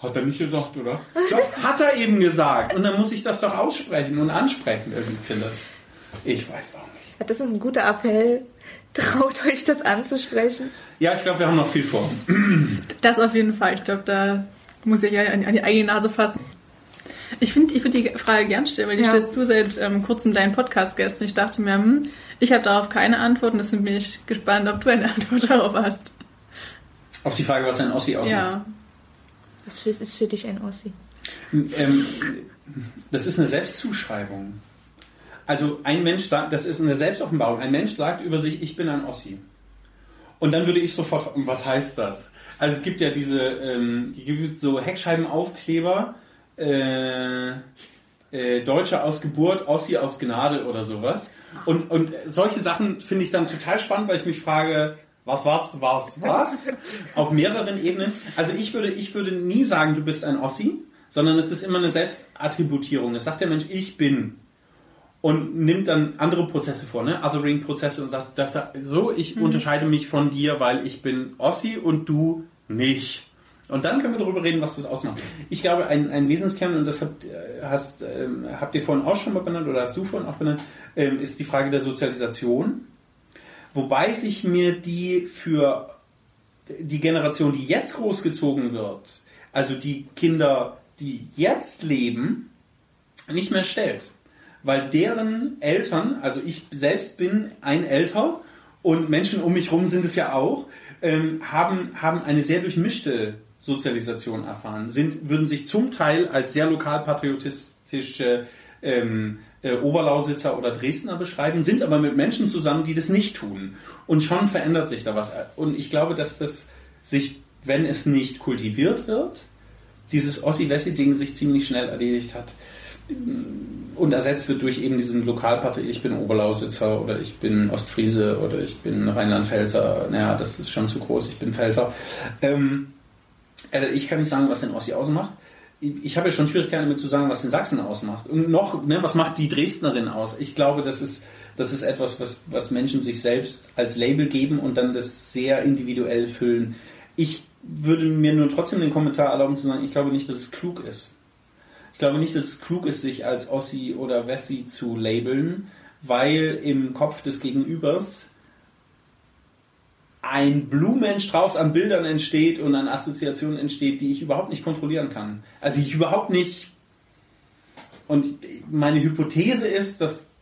hat er nicht gesagt, oder? Doch, hat er eben gesagt. Und dann muss ich das doch aussprechen und ansprechen. Also ich finde das, ich weiß auch nicht. Das ist ein guter Appell. Traut euch das anzusprechen. Ja, ich glaube, wir haben noch viel vor. Das auf jeden Fall. Ich glaube, da muss ich ja an, an die eigene Nase fassen. Ich finde ich find die Frage gern stellen, weil die Ja. stellst du seit ähm, kurzem deinen Podcast-Gästen. Ich dachte mir, hm, ich habe darauf keine Antwort und deswegen bin ich gespannt, ob du eine [LAUGHS] Antwort darauf hast. Auf die Frage, was ein Ossi ausmacht. Ja. Was für, ist für dich ein Ossi? Ähm, das ist eine Selbstzuschreibung. Also ein Mensch sagt, das ist eine Selbstoffenbarung. Ein Mensch sagt über sich, ich bin ein Ossi. Und dann würde ich sofort, was heißt das? Also es gibt ja diese, ähm, gibt so Heckscheibenaufkleber, äh, äh, Deutsche aus Geburt, Ossi aus Gnade oder sowas. Und, und solche Sachen finde ich dann total spannend, weil ich mich frage, was, was, was, was? [LAUGHS] Auf mehreren Ebenen. Also ich würde, ich würde nie sagen, du bist ein Ossi, sondern es ist immer eine Selbstattributierung. Es sagt der Mensch, ich bin. Und nimmt dann andere Prozesse vor, ne? Othering-Prozesse und sagt, das, so, ich mhm. unterscheide mich von dir, weil ich bin Ossi und du nicht. Und dann können wir darüber reden, was das ausmacht. Ich glaube, ein, ein Wesenskern, und das habt, hast, ähm, habt ihr vorhin auch schon mal benannt, oder hast du vorhin auch benannt, ähm, ist die Frage der Sozialisation. Wobei sich mir die für die Generation, die jetzt großgezogen wird, also die Kinder, die jetzt leben, nicht mehr stellt. Weil deren Eltern, also ich selbst bin ein Älter und Menschen um mich herum sind es ja auch, ähm, haben, haben eine sehr durchmischte Sozialisation erfahren, sind, würden sich zum Teil als sehr lokalpatriotistische ähm, äh, Oberlausitzer oder Dresdner beschreiben, sind aber mit Menschen zusammen, die das nicht tun. Und schon verändert sich da was. Und ich glaube, dass das sich, wenn es nicht kultiviert wird, dieses Ossi-Wessi-Ding sich ziemlich schnell erledigt hat und ersetzt wird durch eben diesen Lokalpartei, ich bin Oberlausitzer oder ich bin Ostfriese oder ich bin Rheinland-Pfälzer, naja, das ist schon zu groß, ich bin Pfälzer. Ähm, also ich kann nicht sagen, was den Ossi ausmacht. Ich habe ja schon Schwierigkeiten damit zu sagen, was den Sachsen ausmacht. Und noch, ne, was macht die Dresdnerin aus? Ich glaube, das ist, das ist etwas, was, was Menschen sich selbst als Label geben und dann das sehr individuell füllen. Ich würde mir nur trotzdem den Kommentar erlauben zu sagen, ich glaube nicht, dass es klug ist. Ich glaube nicht, dass es klug ist, sich als Ossi oder Wessi zu labeln, weil im Kopf des Gegenübers ein Blumenstrauß an Bildern entsteht und an Assoziationen entsteht, die ich überhaupt nicht kontrollieren kann. Also die ich überhaupt nicht. Und meine Hypothese ist, dass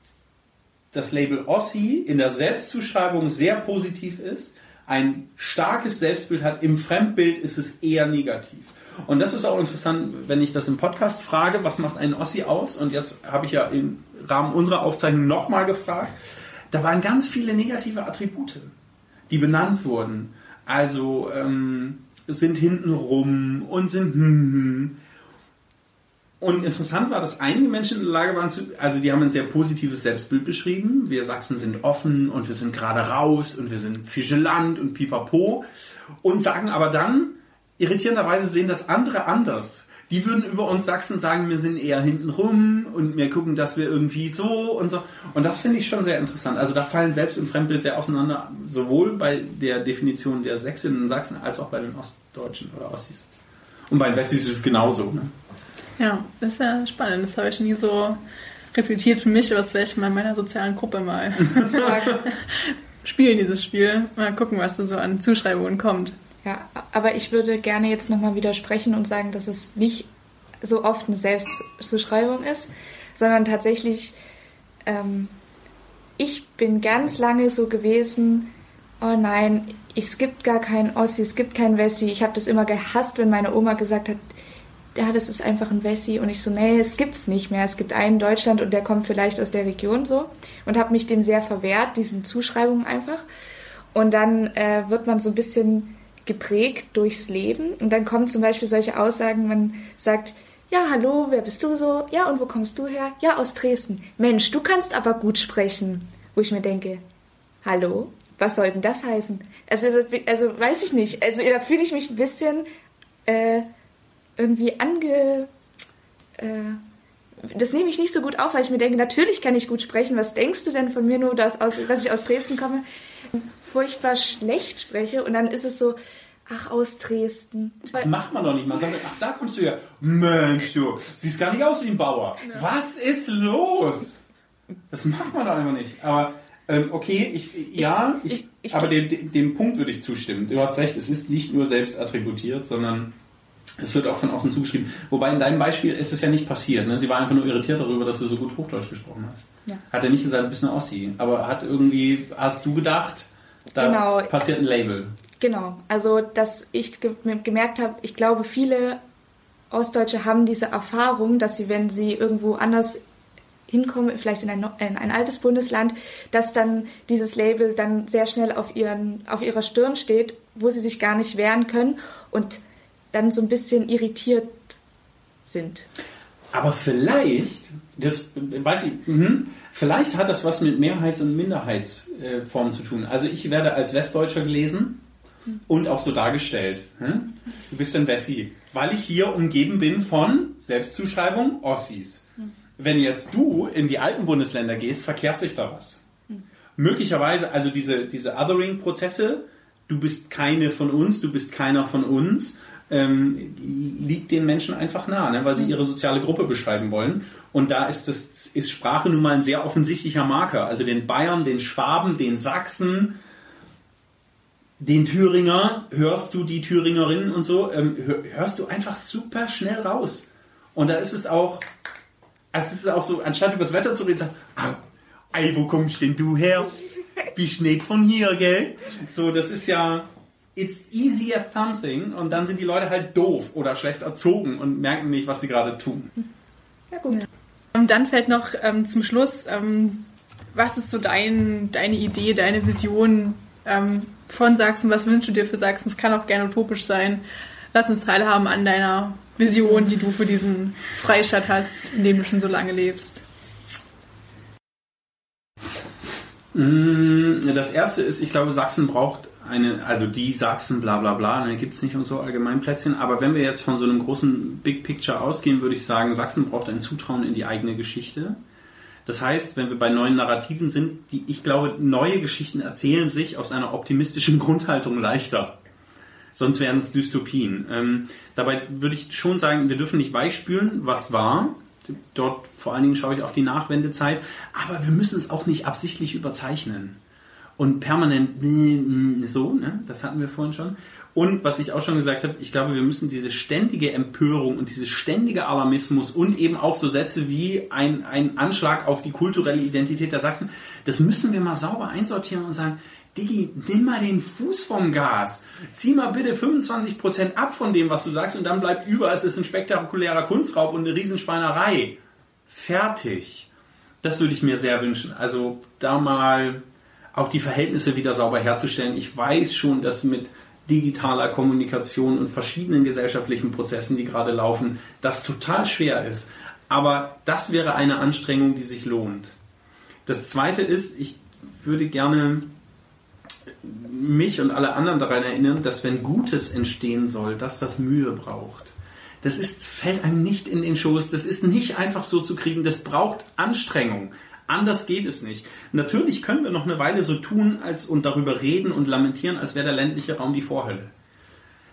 das Label Ossi in der Selbstzuschreibung sehr positiv ist, ein starkes Selbstbild hat, im Fremdbild ist es eher negativ. Und das ist auch interessant, wenn ich das im Podcast frage, was macht ein Ossi aus? Und jetzt habe ich ja im Rahmen unserer Aufzeichnung nochmal gefragt. Da waren ganz viele negative Attribute die benannt wurden. Also ähm, sind hinten rum und sind hm, hm. Und interessant war, dass einige Menschen in der Lage waren zu, also die haben ein sehr positives Selbstbild beschrieben. Wir Sachsen sind offen und wir sind gerade raus und wir sind Fischeland und pipapo. Und sagen aber dann, irritierenderweise sehen das andere anders die würden über uns Sachsen sagen, wir sind eher hinten rum und wir gucken, dass wir irgendwie so und so. Und das finde ich schon sehr interessant. Also da fallen Selbst- und Fremdbild sehr auseinander, sowohl bei der Definition der Sächsinnen und Sachsen als auch bei den Ostdeutschen oder Ossis. Und bei den Wessis ist es genauso. Ne? Ja, das ist ja spannend. Das habe ich nie so reflektiert für mich, was werde ich mal in meiner sozialen Gruppe mal [LAUGHS] [LAUGHS] spielen, dieses Spiel. Mal gucken, was da so an Zuschreibungen kommt. Ja, aber ich würde gerne jetzt nochmal widersprechen und sagen, dass es nicht so oft eine Selbstzuschreibung ist, sondern tatsächlich, ähm, ich bin ganz lange so gewesen, oh nein, es gibt gar keinen Ossi, es gibt keinen Wessi. Ich habe das immer gehasst, wenn meine Oma gesagt hat, ja, das ist einfach ein Wessi. Und ich so, nee, es gibt's nicht mehr. Es gibt einen in Deutschland und der kommt vielleicht aus der Region so. Und habe mich dem sehr verwehrt, diesen Zuschreibungen einfach. Und dann äh, wird man so ein bisschen geprägt durchs Leben. Und dann kommen zum Beispiel solche Aussagen, man sagt, ja, hallo, wer bist du so? Ja, und wo kommst du her? Ja, aus Dresden. Mensch, du kannst aber gut sprechen. Wo ich mir denke, hallo, was soll denn das heißen? Also, also weiß ich nicht. Also da fühle ich mich ein bisschen äh, irgendwie ange... Äh, das nehme ich nicht so gut auf, weil ich mir denke, natürlich kann ich gut sprechen. Was denkst du denn von mir nur, dass, aus, dass ich aus Dresden komme? Furchtbar schlecht spreche und dann ist es so, ach, aus Dresden. Das macht man doch nicht. Man sagt, ach, da kommst du ja. Mensch, du siehst gar nicht aus wie ein Bauer. Ja. Was ist los? Das macht man doch einfach nicht. Aber ähm, okay, ich, ja, ich, ich, ich aber dem, dem Punkt würde ich zustimmen. Du hast recht, es ist nicht nur selbst attributiert, sondern es wird auch von außen zugeschrieben. Wobei in deinem Beispiel ist es ja nicht passiert. Ne? Sie war einfach nur irritiert darüber, dass du so gut Hochdeutsch gesprochen hast. Ja. Hat er nicht gesagt, du bist eine Ossi. Aber hat irgendwie, hast du gedacht, da genau. passiert ein Label. Genau, also dass ich ge gemerkt habe, ich glaube, viele Ostdeutsche haben diese Erfahrung, dass sie, wenn sie irgendwo anders hinkommen, vielleicht in ein, in ein altes Bundesland, dass dann dieses Label dann sehr schnell auf, ihren, auf ihrer Stirn steht, wo sie sich gar nicht wehren können und dann so ein bisschen irritiert sind. Aber vielleicht, das weiß ich, mh, vielleicht hat das was mit Mehrheits- und Minderheitsformen zu tun. Also ich werde als Westdeutscher gelesen und auch so dargestellt. Hm? Du bist ein Wessi, weil ich hier umgeben bin von Selbstzuschreibung Ossis. Wenn jetzt du in die alten Bundesländer gehst, verkehrt sich da was. Möglicherweise, also diese, diese Othering-Prozesse, du bist keine von uns, du bist keiner von uns, ähm, liegt den Menschen einfach nah, ne, weil sie ihre soziale Gruppe beschreiben wollen. Und da ist, das, ist Sprache nun mal ein sehr offensichtlicher Marker. Also den Bayern, den Schwaben, den Sachsen, den Thüringer, hörst du die Thüringerinnen und so, ähm, hörst du einfach super schnell raus. Und da ist es auch, es ist auch so, anstatt über das Wetter zu reden, sagt, ah, ey, wo kommst denn du her? Wie schneit von hier, gell? So, das ist ja, it's easy at something und dann sind die Leute halt doof oder schlecht erzogen und merken nicht, was sie gerade tun. Ja, gut. Und dann fällt noch ähm, zum Schluss, ähm, was ist so dein, deine Idee, deine Vision ähm, von Sachsen? Was wünschst du dir für Sachsen? Es kann auch gerne utopisch sein. Lass uns teilhaben an deiner Vision, die du für diesen Freistaat hast, in dem du schon so lange lebst. Mm, das erste ist, ich glaube, Sachsen braucht eine, also die Sachsen, bla bla bla, ne, gibt es nicht und so Allgemeinplätzchen. Aber wenn wir jetzt von so einem großen Big Picture ausgehen, würde ich sagen, Sachsen braucht ein Zutrauen in die eigene Geschichte. Das heißt, wenn wir bei neuen Narrativen sind, die, ich glaube, neue Geschichten erzählen sich aus einer optimistischen [LAUGHS] Grundhaltung leichter. Sonst wären es Dystopien. Ähm, dabei würde ich schon sagen, wir dürfen nicht weichspülen, was war. Dort vor allen Dingen schaue ich auf die Nachwendezeit. Aber wir müssen es auch nicht absichtlich überzeichnen. Und permanent so, ne? das hatten wir vorhin schon. Und was ich auch schon gesagt habe, ich glaube, wir müssen diese ständige Empörung und dieses ständige Alarmismus und eben auch so Sätze wie ein, ein Anschlag auf die kulturelle Identität der Sachsen, das müssen wir mal sauber einsortieren und sagen, Diggi, nimm mal den Fuß vom Gas. Zieh mal bitte 25% ab von dem, was du sagst und dann bleibt über, es ist ein spektakulärer Kunstraub und eine Riesenschweinerei. Fertig. Das würde ich mir sehr wünschen. Also da mal auch die Verhältnisse wieder sauber herzustellen. Ich weiß schon, dass mit digitaler Kommunikation und verschiedenen gesellschaftlichen Prozessen, die gerade laufen, das total schwer ist. Aber das wäre eine Anstrengung, die sich lohnt. Das Zweite ist, ich würde gerne mich und alle anderen daran erinnern, dass wenn Gutes entstehen soll, dass das Mühe braucht. Das ist, fällt einem nicht in den Schoß. Das ist nicht einfach so zu kriegen. Das braucht Anstrengung. Anders geht es nicht. Natürlich können wir noch eine Weile so tun als, und darüber reden und lamentieren, als wäre der ländliche Raum die Vorhölle.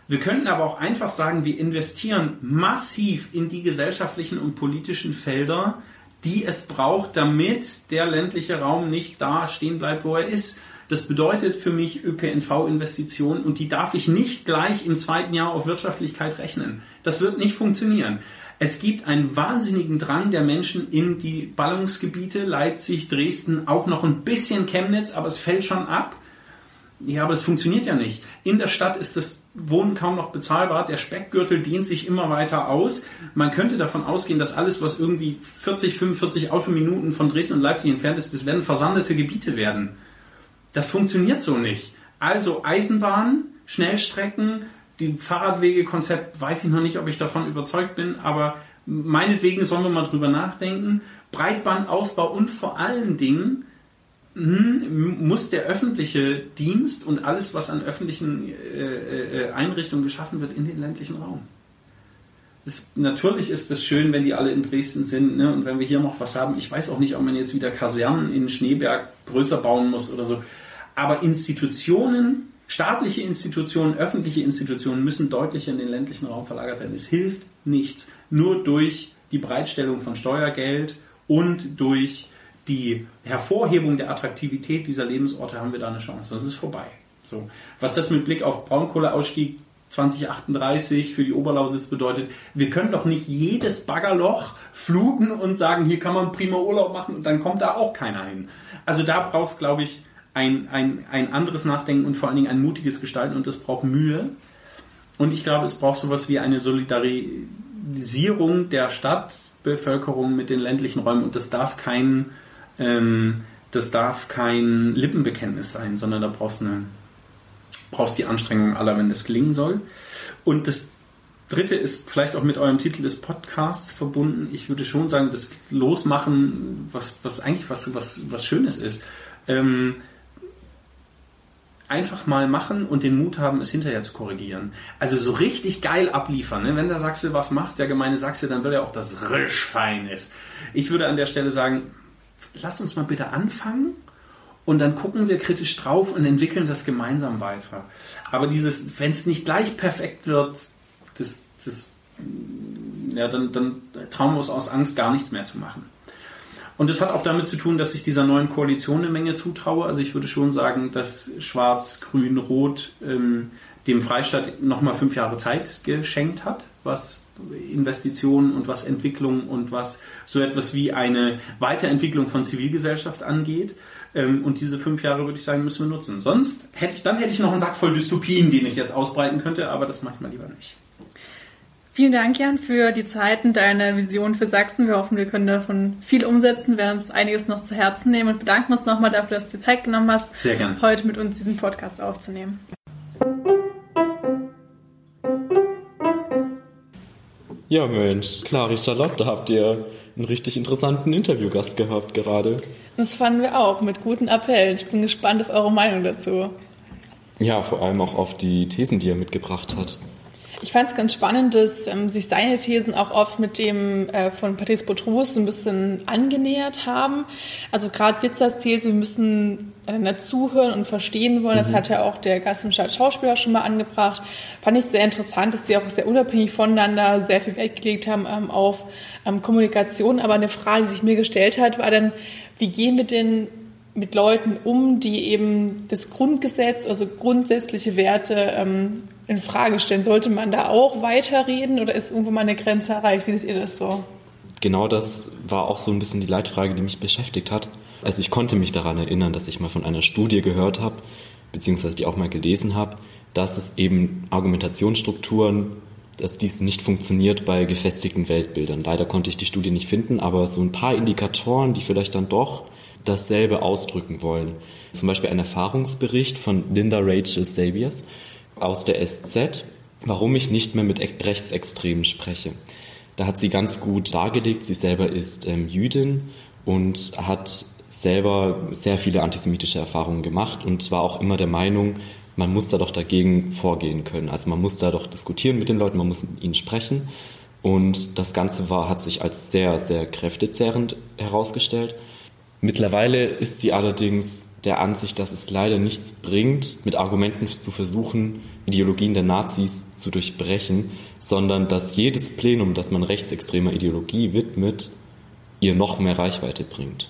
Wir könnten aber auch einfach sagen, wir investieren massiv in die gesellschaftlichen und politischen Felder, die es braucht, damit der ländliche Raum nicht da stehen bleibt, wo er ist. Das bedeutet für mich ÖPNV-Investitionen und die darf ich nicht gleich im zweiten Jahr auf Wirtschaftlichkeit rechnen. Das wird nicht funktionieren. Es gibt einen wahnsinnigen Drang der Menschen in die Ballungsgebiete, Leipzig, Dresden, auch noch ein bisschen Chemnitz, aber es fällt schon ab. Ja, aber es funktioniert ja nicht. In der Stadt ist das Wohnen kaum noch bezahlbar. Der Speckgürtel dehnt sich immer weiter aus. Man könnte davon ausgehen, dass alles, was irgendwie 40, 45 Autominuten von Dresden und Leipzig entfernt ist, das werden versandete Gebiete werden. Das funktioniert so nicht. Also Eisenbahn, Schnellstrecken, die Fahrradwegekonzept weiß ich noch nicht, ob ich davon überzeugt bin, aber meinetwegen sollen wir mal drüber nachdenken. Breitbandausbau und vor allen Dingen hm, muss der öffentliche Dienst und alles, was an öffentlichen äh, äh, Einrichtungen geschaffen wird, in den ländlichen Raum. Das, natürlich ist es schön, wenn die alle in Dresden sind ne? und wenn wir hier noch was haben. Ich weiß auch nicht, ob man jetzt wieder Kasernen in Schneeberg größer bauen muss oder so. Aber Institutionen Staatliche Institutionen, öffentliche Institutionen müssen deutlicher in den ländlichen Raum verlagert werden. Es hilft nichts. Nur durch die Bereitstellung von Steuergeld und durch die Hervorhebung der Attraktivität dieser Lebensorte haben wir da eine Chance. Das ist vorbei. So. Was das mit Blick auf Braunkohleausstieg 2038 für die Oberlausitz bedeutet, wir können doch nicht jedes Baggerloch fluten und sagen, hier kann man prima Urlaub machen und dann kommt da auch keiner hin. Also da brauchst, glaube ich, ein, ein, ein anderes Nachdenken und vor allen Dingen ein mutiges Gestalten und das braucht Mühe. Und ich glaube, es braucht sowas wie eine Solidarisierung der Stadtbevölkerung mit den ländlichen Räumen und das darf kein, ähm, das darf kein Lippenbekenntnis sein, sondern da brauchst du brauchst die Anstrengung aller, wenn das gelingen soll. Und das dritte ist vielleicht auch mit eurem Titel des Podcasts verbunden. Ich würde schon sagen, das Losmachen, was, was eigentlich was, was, was Schönes ist. Ähm, einfach mal machen und den Mut haben, es hinterher zu korrigieren. Also so richtig geil abliefern. Ne? Wenn der Sachse was macht, der gemeine Sachse, dann will er auch, dass es risch fein ist. Ich würde an der Stelle sagen, lass uns mal bitte anfangen und dann gucken wir kritisch drauf und entwickeln das gemeinsam weiter. Aber dieses, wenn es nicht gleich perfekt wird, das, das, ja, dann, dann trauen wir uns aus Angst gar nichts mehr zu machen. Und das hat auch damit zu tun, dass ich dieser neuen Koalition eine Menge zutraue. Also ich würde schon sagen, dass Schwarz, Grün, Rot ähm, dem Freistaat nochmal fünf Jahre Zeit geschenkt hat, was Investitionen und was Entwicklung und was so etwas wie eine Weiterentwicklung von Zivilgesellschaft angeht. Ähm, und diese fünf Jahre, würde ich sagen, müssen wir nutzen. Sonst hätte ich, dann hätte ich noch einen Sack voll Dystopien, den ich jetzt ausbreiten könnte, aber das mache ich mal lieber nicht. Vielen Dank, Jan, für die Zeit und deine Vision für Sachsen. Wir hoffen, wir können davon viel umsetzen, werden uns einiges noch zu Herzen nehmen und bedanken uns nochmal dafür, dass du dir Zeit genommen hast, Sehr gern. heute mit uns diesen Podcast aufzunehmen. Ja, Mensch, Clary Charlotte, da habt ihr einen richtig interessanten Interviewgast gehabt gerade. Das fanden wir auch mit guten Appell. Ich bin gespannt auf eure Meinung dazu. Ja, vor allem auch auf die Thesen, die er mitgebracht hat. Ich fand es ganz spannend, dass ähm, sich seine Thesen auch oft mit dem äh, von Patrice Botrous ein bisschen angenähert haben. Also gerade Witzers These, wir müssen äh, zuhören und verstehen wollen. Mhm. Das hat ja auch der Gast im Stadt Schauspieler schon mal angebracht. Fand ich sehr interessant, dass sie auch sehr unabhängig voneinander sehr viel Wert gelegt haben ähm, auf ähm, Kommunikation. Aber eine Frage, die sich mir gestellt hat, war dann, wie gehen wir denn mit Leuten um, die eben das Grundgesetz, also grundsätzliche Werte ähm, in Frage stellen. Sollte man da auch weiterreden oder ist irgendwo mal eine Grenze erreicht? Wie seht ihr das so? Genau das war auch so ein bisschen die Leitfrage, die mich beschäftigt hat. Also ich konnte mich daran erinnern, dass ich mal von einer Studie gehört habe, beziehungsweise die auch mal gelesen habe, dass es eben Argumentationsstrukturen, dass dies nicht funktioniert bei gefestigten Weltbildern. Leider konnte ich die Studie nicht finden, aber so ein paar Indikatoren, die vielleicht dann doch dasselbe ausdrücken wollen. Zum Beispiel ein Erfahrungsbericht von Linda Rachel Saviors aus der SZ, warum ich nicht mehr mit Rechtsextremen spreche. Da hat sie ganz gut dargelegt, sie selber ist ähm, Jüdin und hat selber sehr viele antisemitische Erfahrungen gemacht und war auch immer der Meinung, man muss da doch dagegen vorgehen können. Also man muss da doch diskutieren mit den Leuten, man muss mit ihnen sprechen. Und das Ganze war, hat sich als sehr, sehr kräftezehrend herausgestellt. Mittlerweile ist sie allerdings der Ansicht, dass es leider nichts bringt, mit Argumenten zu versuchen, Ideologien der Nazis zu durchbrechen, sondern dass jedes Plenum, das man rechtsextremer Ideologie widmet, ihr noch mehr Reichweite bringt.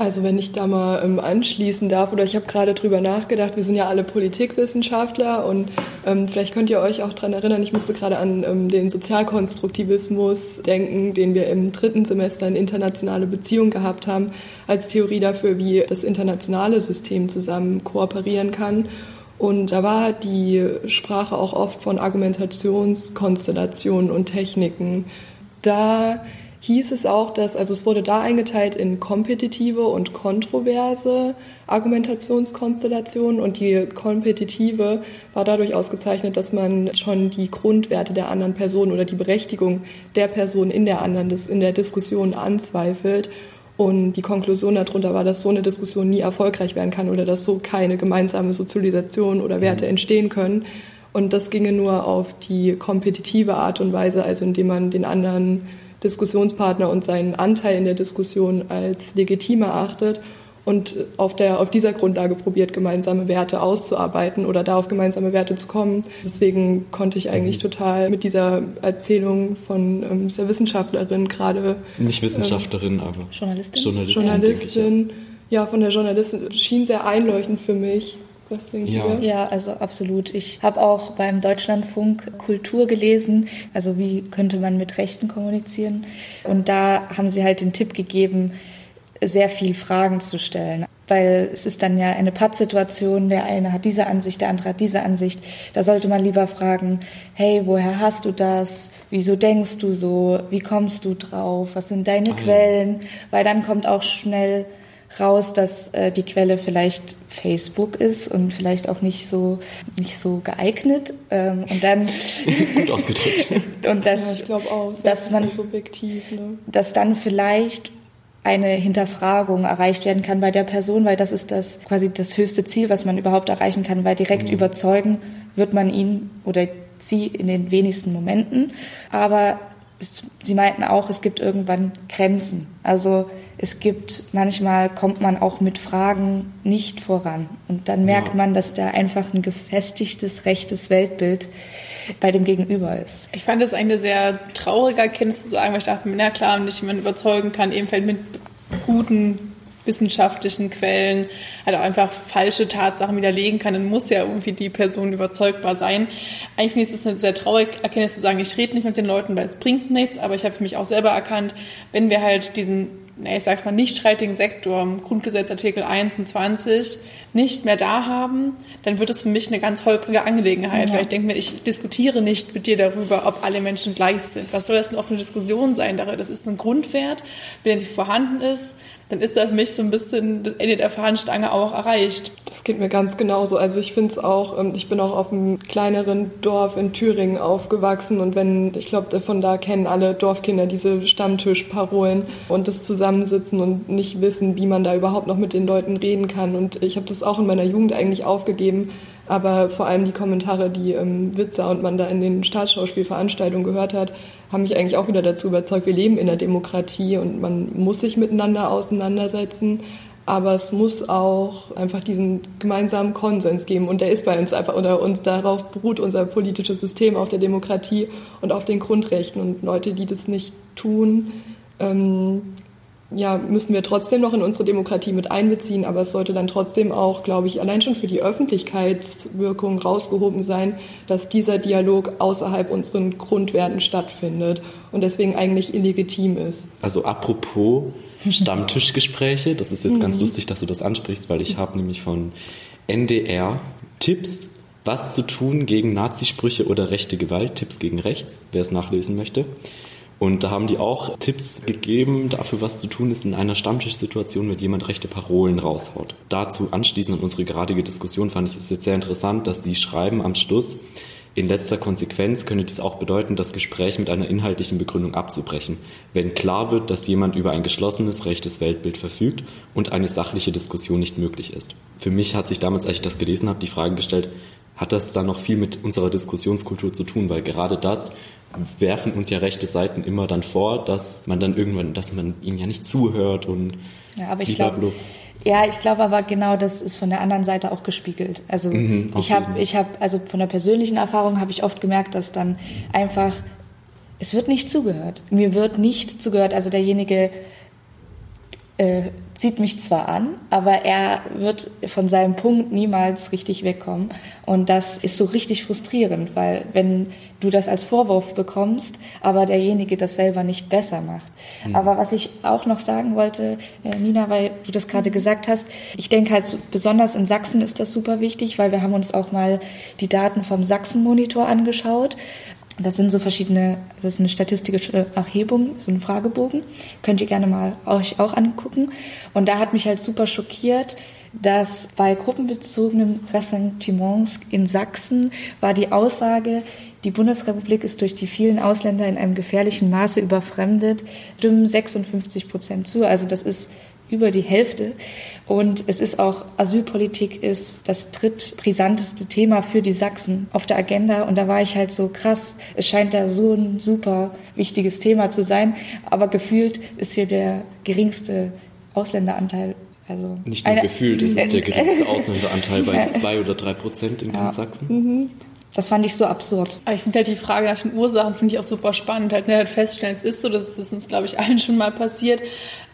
Also wenn ich da mal ähm, anschließen darf, oder ich habe gerade drüber nachgedacht, wir sind ja alle Politikwissenschaftler und ähm, vielleicht könnt ihr euch auch daran erinnern, ich musste gerade an ähm, den Sozialkonstruktivismus denken, den wir im dritten Semester in internationale Beziehungen gehabt haben, als Theorie dafür, wie das internationale System zusammen kooperieren kann. Und da war die Sprache auch oft von Argumentationskonstellationen und Techniken. Da hieß es auch, dass, also es wurde da eingeteilt in kompetitive und kontroverse Argumentationskonstellationen und die kompetitive war dadurch ausgezeichnet, dass man schon die Grundwerte der anderen Person oder die Berechtigung der Person in der anderen, in der Diskussion anzweifelt. Und die Konklusion darunter war, dass so eine Diskussion nie erfolgreich werden kann oder dass so keine gemeinsame Sozialisation oder Werte mhm. entstehen können. Und das ginge nur auf die kompetitive Art und Weise, also indem man den anderen Diskussionspartner und seinen Anteil in der Diskussion als legitim erachtet und auf, der, auf dieser Grundlage probiert, gemeinsame Werte auszuarbeiten oder da auf gemeinsame Werte zu kommen. Deswegen konnte ich eigentlich mhm. total mit dieser Erzählung von ähm, dieser Wissenschaftlerin gerade. Nicht Wissenschaftlerin, ähm, aber Journalistin. Journalistin, Journalistin ich, ja. ja, von der Journalistin schien sehr einleuchtend für mich. Was denkt ja. ihr? Ja, also absolut. Ich habe auch beim Deutschlandfunk Kultur gelesen, also wie könnte man mit Rechten kommunizieren. Und da haben sie halt den Tipp gegeben, sehr viel Fragen zu stellen. Weil es ist dann ja eine Pattsituation, der eine hat diese Ansicht, der andere hat diese Ansicht. Da sollte man lieber fragen, hey, woher hast du das? Wieso denkst du so? Wie kommst du drauf? Was sind deine oh, Quellen? Weil dann kommt auch schnell raus, dass äh, die Quelle vielleicht Facebook ist und vielleicht auch nicht so nicht so geeignet ähm, und dann [LAUGHS] gut ausgedrückt [LAUGHS] und das ja, ich glaube auch dass man subjektiv ne? dass dann vielleicht eine Hinterfragung erreicht werden kann bei der Person, weil das ist das quasi das höchste Ziel, was man überhaupt erreichen kann, weil direkt mhm. überzeugen wird man ihn oder sie in den wenigsten Momenten. Aber es, sie meinten auch, es gibt irgendwann Grenzen. Also es gibt, manchmal kommt man auch mit Fragen nicht voran. Und dann merkt ja. man, dass da einfach ein gefestigtes rechtes Weltbild bei dem Gegenüber ist. Ich fand das eine sehr traurige Erkenntnis zu sagen, weil ich dachte, na klar, wenn ich jemanden überzeugen kann, ebenfalls mit guten wissenschaftlichen Quellen halt auch einfach falsche Tatsachen widerlegen kann, dann muss ja irgendwie die Person überzeugbar sein. Eigentlich finde ich es eine sehr traurige Erkenntnis zu sagen, ich rede nicht mit den Leuten, weil es bringt nichts, aber ich habe für mich auch selber erkannt, wenn wir halt diesen nee, ich sag's mal, nicht streitigen Sektor, Grundgesetz Artikel 21, nicht mehr da haben, dann wird es für mich eine ganz holprige Angelegenheit, ja. weil ich denke mir, ich diskutiere nicht mit dir darüber, ob alle Menschen gleich sind. Was soll das denn für eine Diskussion sein? Das ist ein Grundwert, wenn der nicht vorhanden ist, dann ist da für mich so ein bisschen das Ende der Fahnenstange auch erreicht. Das geht mir ganz genauso. Also ich finde es auch, ähm, ich bin auch auf einem kleineren Dorf in Thüringen aufgewachsen und wenn, ich glaube, von da kennen alle Dorfkinder diese Stammtischparolen und das Zusammensitzen und nicht wissen, wie man da überhaupt noch mit den Leuten reden kann. Und ich habe das auch in meiner Jugend eigentlich aufgegeben, aber vor allem die Kommentare, die ähm, Witzer und man da in den Staatsschauspielveranstaltungen gehört hat, haben mich eigentlich auch wieder dazu überzeugt, wir leben in der Demokratie und man muss sich miteinander auseinandersetzen. Aber es muss auch einfach diesen gemeinsamen Konsens geben. Und der ist bei uns einfach, oder uns darauf beruht unser politisches System auf der Demokratie und auf den Grundrechten. Und Leute, die das nicht tun, ähm, ja, müssen wir trotzdem noch in unsere Demokratie mit einbeziehen, aber es sollte dann trotzdem auch, glaube ich, allein schon für die Öffentlichkeitswirkung rausgehoben sein, dass dieser Dialog außerhalb unseren Grundwerten stattfindet und deswegen eigentlich illegitim ist. Also apropos Stammtischgespräche, das ist jetzt ganz mhm. lustig, dass du das ansprichst, weil ich habe nämlich von NDR Tipps, was zu tun gegen Nazisprüche oder rechte Gewalt, Tipps gegen rechts, wer es nachlesen möchte. Und da haben die auch Tipps gegeben, dafür was zu tun ist in einer Stammtischsituation, wenn jemand rechte Parolen raushaut. Dazu anschließend an unsere geradige Diskussion fand ich es jetzt sehr interessant, dass die schreiben am Schluss, in letzter Konsequenz könnte dies auch bedeuten, das Gespräch mit einer inhaltlichen Begründung abzubrechen, wenn klar wird, dass jemand über ein geschlossenes rechtes Weltbild verfügt und eine sachliche Diskussion nicht möglich ist. Für mich hat sich damals, als ich das gelesen habe, die Frage gestellt, hat das dann noch viel mit unserer Diskussionskultur zu tun, weil gerade das werfen uns ja rechte Seiten immer dann vor, dass man dann irgendwann, dass man ihnen ja nicht zuhört und ja, aber ich glaube, ja, ich glaube aber genau, das ist von der anderen Seite auch gespiegelt. Also mhm, ich habe, ich habe, also von der persönlichen Erfahrung habe ich oft gemerkt, dass dann einfach es wird nicht zugehört. Mir wird nicht zugehört. Also derjenige äh, zieht mich zwar an, aber er wird von seinem Punkt niemals richtig wegkommen. Und das ist so richtig frustrierend, weil wenn du das als Vorwurf bekommst, aber derjenige das selber nicht besser macht. Mhm. Aber was ich auch noch sagen wollte, äh, Nina, weil du das gerade gesagt hast, ich denke halt besonders in Sachsen ist das super wichtig, weil wir haben uns auch mal die Daten vom Sachsen-Monitor angeschaut. Das sind so verschiedene, das ist eine statistische Erhebung, so ein Fragebogen. Könnt ihr gerne mal euch auch angucken. Und da hat mich halt super schockiert, dass bei gruppenbezogenen Ressentiments in Sachsen war die Aussage, die Bundesrepublik ist durch die vielen Ausländer in einem gefährlichen Maße überfremdet, stimmen 56 Prozent zu. Also das ist über die Hälfte. Und es ist auch, Asylpolitik ist das drittbrisanteste Thema für die Sachsen auf der Agenda. Und da war ich halt so krass. Es scheint da so ein super wichtiges Thema zu sein. Aber gefühlt ist hier der geringste Ausländeranteil also Nicht nur eine, gefühlt, es ist der [LAUGHS] geringste Ausländeranteil bei zwei oder drei Prozent in ganz ja. Sachsen. Mhm. Das fand ich so absurd. Aber ich finde halt die Frage nach den Ursachen finde ich auch super spannend. Halt, ne, halt feststellen, es ist so, das ist uns, glaube ich, allen schon mal passiert.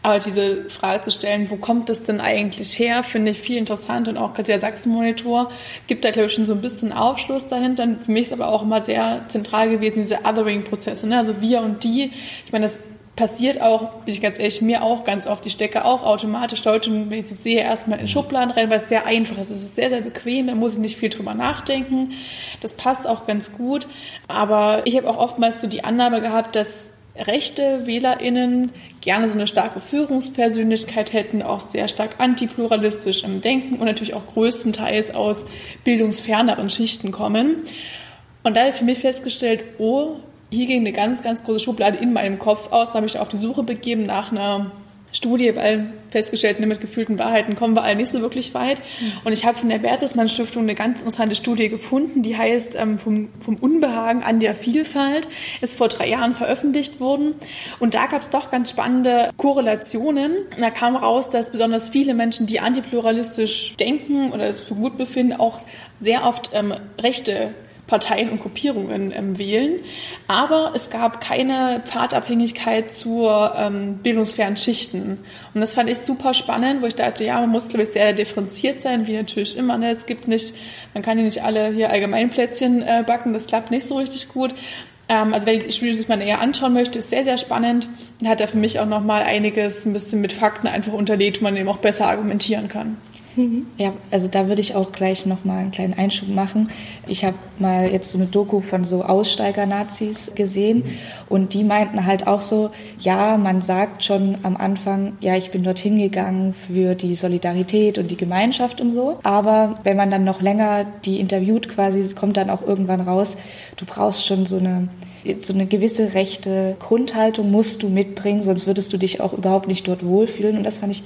Aber diese Frage zu stellen, wo kommt das denn eigentlich her, finde ich viel interessant. Und auch gerade der Sachsen-Monitor gibt da, glaube ich, schon so ein bisschen Aufschluss dahinter. Für mich ist aber auch immer sehr zentral gewesen, diese Othering-Prozesse. Ne? Also wir und die. Ich meine, das passiert auch, bin ich ganz ehrlich, mir auch ganz oft. Ich stecke auch automatisch Leute, wenn ich sie sehe, erstmal in Schubladen rein, weil es sehr einfach ist. Es ist sehr, sehr bequem, da muss ich nicht viel drüber nachdenken. Das passt auch ganz gut. Aber ich habe auch oftmals so die Annahme gehabt, dass rechte WählerInnen gerne so eine starke Führungspersönlichkeit hätten, auch sehr stark antipluralistisch im Denken und natürlich auch größtenteils aus bildungsferneren Schichten kommen. Und da habe ich für mich festgestellt, oh, hier ging eine ganz, ganz große Schublade in meinem Kopf aus. Da habe ich auf die Suche begeben nach einer Studie, weil festgestellt, mit gefühlten Wahrheiten kommen wir alle nicht so wirklich weit. Und ich habe von der Bertelsmann Stiftung eine ganz interessante Studie gefunden, die heißt ähm, vom, vom Unbehagen an der Vielfalt, ist vor drei Jahren veröffentlicht worden. Und da gab es doch ganz spannende Korrelationen. Und da kam raus, dass besonders viele Menschen, die antipluralistisch denken oder es für gut befinden, auch sehr oft ähm, rechte Parteien und Gruppierungen ähm, wählen. Aber es gab keine Pfadabhängigkeit zur ähm, bildungsfernen Schichten. Und das fand ich super spannend, wo ich dachte, ja, man muss, glaube ich, sehr differenziert sein, wie natürlich immer. Ne? Es gibt nicht, man kann ja nicht alle hier Allgemeinplätzchen äh, backen, das klappt nicht so richtig gut. Ähm, also wenn ich die sich mal näher anschauen möchte, ist sehr, sehr spannend. Hat er für mich auch nochmal einiges ein bisschen mit Fakten einfach unterlegt, wo man eben auch besser argumentieren kann. Mhm. Ja, also da würde ich auch gleich nochmal einen kleinen Einschub machen. Ich habe mal jetzt so eine Doku von so Aussteiger-Nazis gesehen und die meinten halt auch so, ja, man sagt schon am Anfang, ja, ich bin dorthin gegangen für die Solidarität und die Gemeinschaft und so. Aber wenn man dann noch länger die interviewt quasi, kommt dann auch irgendwann raus, du brauchst schon so eine so eine gewisse rechte Grundhaltung musst du mitbringen, sonst würdest du dich auch überhaupt nicht dort wohlfühlen. Und das fand ich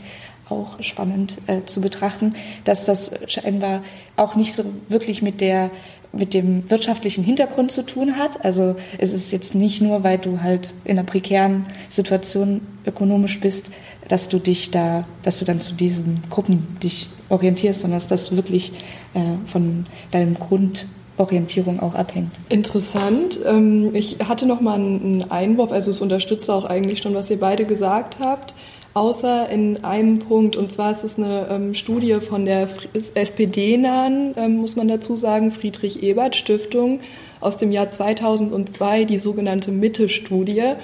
auch spannend äh, zu betrachten, dass das scheinbar auch nicht so wirklich mit der mit dem wirtschaftlichen Hintergrund zu tun hat. Also es ist jetzt nicht nur, weil du halt in einer prekären Situation ökonomisch bist, dass du dich da, dass du dann zu diesen Gruppen dich orientierst, sondern dass das wirklich äh, von deinem Grundorientierung auch abhängt. Interessant. Ähm, ich hatte noch mal einen Einwurf, also es unterstützt auch eigentlich schon, was ihr beide gesagt habt außer in einem Punkt. Und zwar ist es eine ähm, Studie von der SPD-nahen, ähm, muss man dazu sagen, Friedrich-Ebert-Stiftung aus dem Jahr 2002, die sogenannte Mitte-Studie.